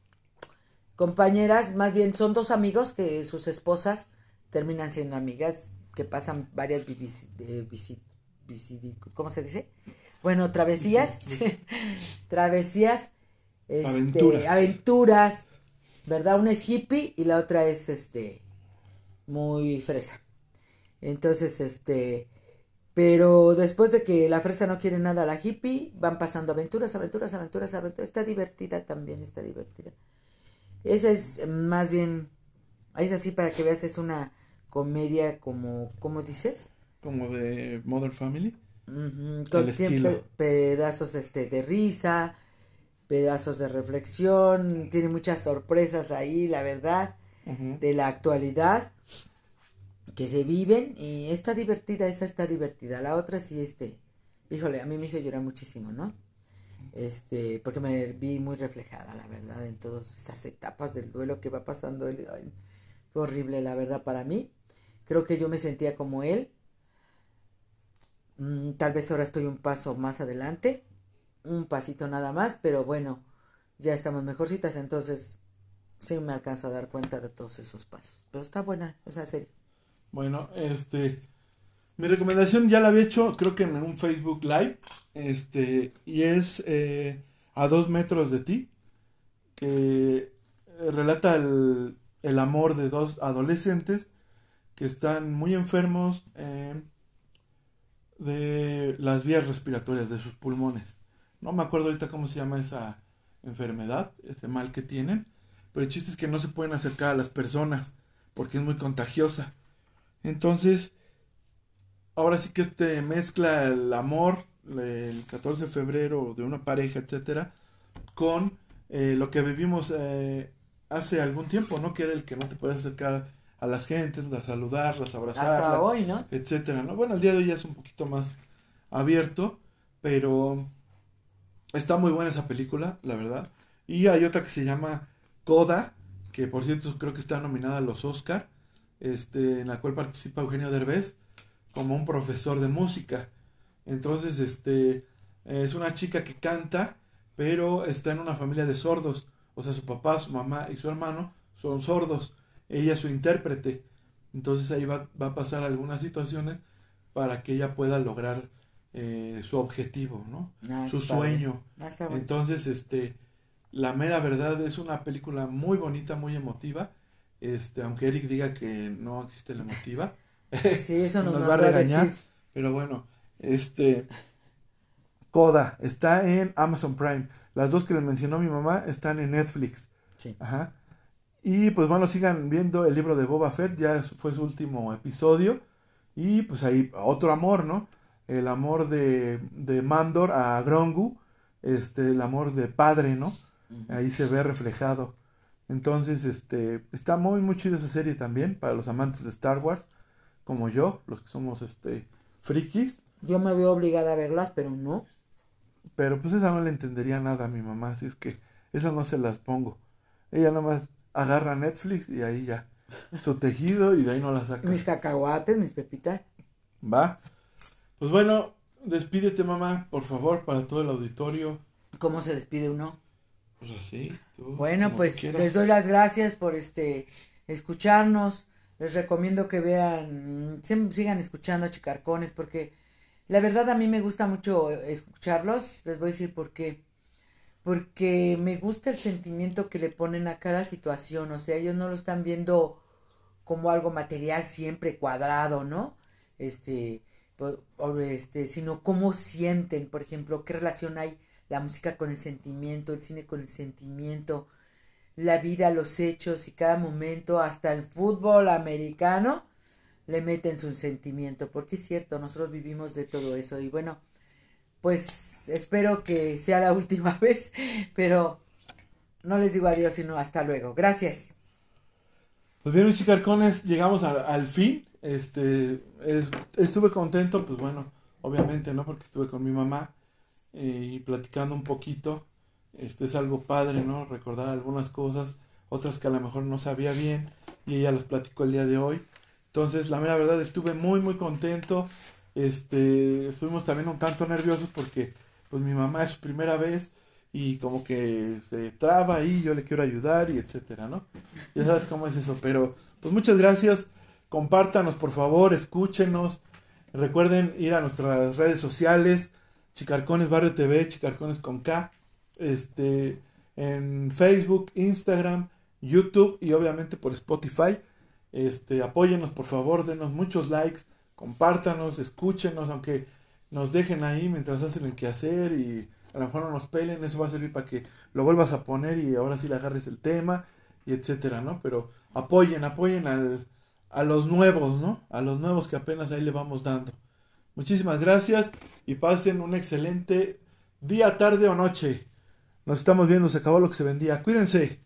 compañeras, más bien son dos amigos que sus esposas terminan siendo amigas, que pasan varias eh, visi- visi- ¿cómo se dice? Bueno, travesías, travesías, este, Aventuras. aventuras, ¿verdad? Una es hippie y la otra es, este, muy fresa. Entonces, este, pero después de que la fresa no quiere nada a la hippie, van pasando aventuras, aventuras, aventuras, aventuras. Está divertida también, está divertida. Esa es más bien, es así para que veas, es una comedia como, ¿cómo dices? Como de Mother Family. Con El siempre estilo. pedazos este de risa, pedazos de reflexión, tiene muchas sorpresas ahí, la verdad, de la actualidad que se viven y está divertida, esa está divertida. La otra sí este, híjole, a mí me hizo llorar muchísimo, ¿no? Este, porque me vi muy reflejada, la verdad, en todas esas etapas del duelo que va pasando él. Fue horrible, la verdad, para mí. Creo que yo me sentía como él. Mm, tal vez ahora estoy un paso más adelante, un pasito nada más, pero bueno, ya estamos mejorcitas, entonces sí me alcanzo a dar cuenta de todos esos pasos. Pero está buena esa serie. Bueno, este. Mi recomendación ya la había hecho, creo que en un Facebook Live. Este. Y es eh, A dos metros de ti. Que relata el, el amor de dos adolescentes que están muy enfermos eh, de las vías respiratorias, de sus pulmones. No me acuerdo ahorita cómo se llama esa enfermedad, ese mal que tienen. Pero el chiste es que no se pueden acercar a las personas porque es muy contagiosa. Entonces, ahora sí que este mezcla el amor, el 14 de febrero de una pareja, etcétera, con eh, lo que vivimos eh, hace algún tiempo, ¿no? Que era el que no te puedes acercar a las gentes, a saludarlas, abrazarlas, Hasta hoy, ¿no? etcétera, ¿no? Bueno, el día de hoy ya es un poquito más abierto, pero está muy buena esa película, la verdad. Y hay otra que se llama Coda, que por cierto creo que está nominada a los Oscar, este, en la cual participa Eugenio Derbez como un profesor de música. Entonces, este, es una chica que canta, pero está en una familia de sordos. O sea, su papá, su mamá y su hermano son sordos. Ella es su intérprete. Entonces ahí va, va a pasar algunas situaciones para que ella pueda lograr eh, su objetivo, ¿no? Ah, su sueño. Ah, bueno. Entonces, este, la mera verdad es una película muy bonita, muy emotiva. Este, aunque Eric diga que no existe la emotiva, Sí, eso nos, nos va a regañar. decir. pero bueno, este, Coda está en Amazon Prime. Las dos que les mencionó mi mamá están en Netflix. Sí. Ajá. Y pues bueno, sigan viendo el libro de Boba Fett, ya fue su último episodio. Y pues ahí otro amor, ¿no? El amor de, de Mandor a Grongu, este, el amor de padre, ¿no? Ahí se ve reflejado. Entonces, este, está muy, muy chida esa serie también para los amantes de Star Wars, como yo, los que somos, este, frikis. Yo me veo obligada a verlas, pero no. Pero pues esa no le entendería nada a mi mamá, así es que esa no se las pongo. Ella nada más agarra Netflix y ahí ya, su tejido y de ahí no la saca. Mis cacahuates, mis pepitas. ¿Va? Pues bueno, despídete mamá, por favor, para todo el auditorio. ¿Cómo se despide uno? Pues así, tú, Bueno, pues quieras. les doy las gracias por este escucharnos. Les recomiendo que vean, sigan escuchando a Chicarcones porque la verdad a mí me gusta mucho escucharlos. Les voy a decir por qué. Porque me gusta el sentimiento que le ponen a cada situación. O sea, ellos no lo están viendo como algo material siempre cuadrado, ¿no? Este, este, sino cómo sienten, por ejemplo, qué relación hay la música con el sentimiento, el cine con el sentimiento, la vida, los hechos y cada momento, hasta el fútbol americano, le meten su sentimiento, porque es cierto, nosotros vivimos de todo eso y bueno, pues espero que sea la última vez, pero no les digo adiós, sino hasta luego. Gracias. Pues bien, mis chicarcones, llegamos al fin. Este, estuve contento, pues bueno, obviamente, ¿no? Porque estuve con mi mamá eh, y platicando un poquito. Este es algo padre, ¿no? Recordar algunas cosas, otras que a lo mejor no sabía bien y ella las platicó el día de hoy. Entonces, la mera verdad, estuve muy, muy contento. Este, estuvimos también un tanto nerviosos porque, pues, mi mamá es su primera vez y como que se traba ahí, yo le quiero ayudar y etcétera, ¿no? Ya sabes cómo es eso, pero, pues, muchas gracias. Compártanos, por favor, escúchenos. Recuerden ir a nuestras redes sociales, Chicarcones Barrio TV, Chicarcones con K, este, en Facebook, Instagram, YouTube y obviamente por Spotify. Este, apóyenos por favor, denos muchos likes, compártanos, escúchenos, aunque nos dejen ahí mientras hacen el quehacer y a lo mejor no nos pelen, eso va a servir para que lo vuelvas a poner y ahora sí le agarres el tema y etcétera, ¿no? Pero apoyen, apoyen al, a los nuevos, ¿no? A los nuevos que apenas ahí le vamos dando. Muchísimas gracias y pasen un excelente día, tarde o noche. Nos estamos viendo, se acabó lo que se vendía. Cuídense.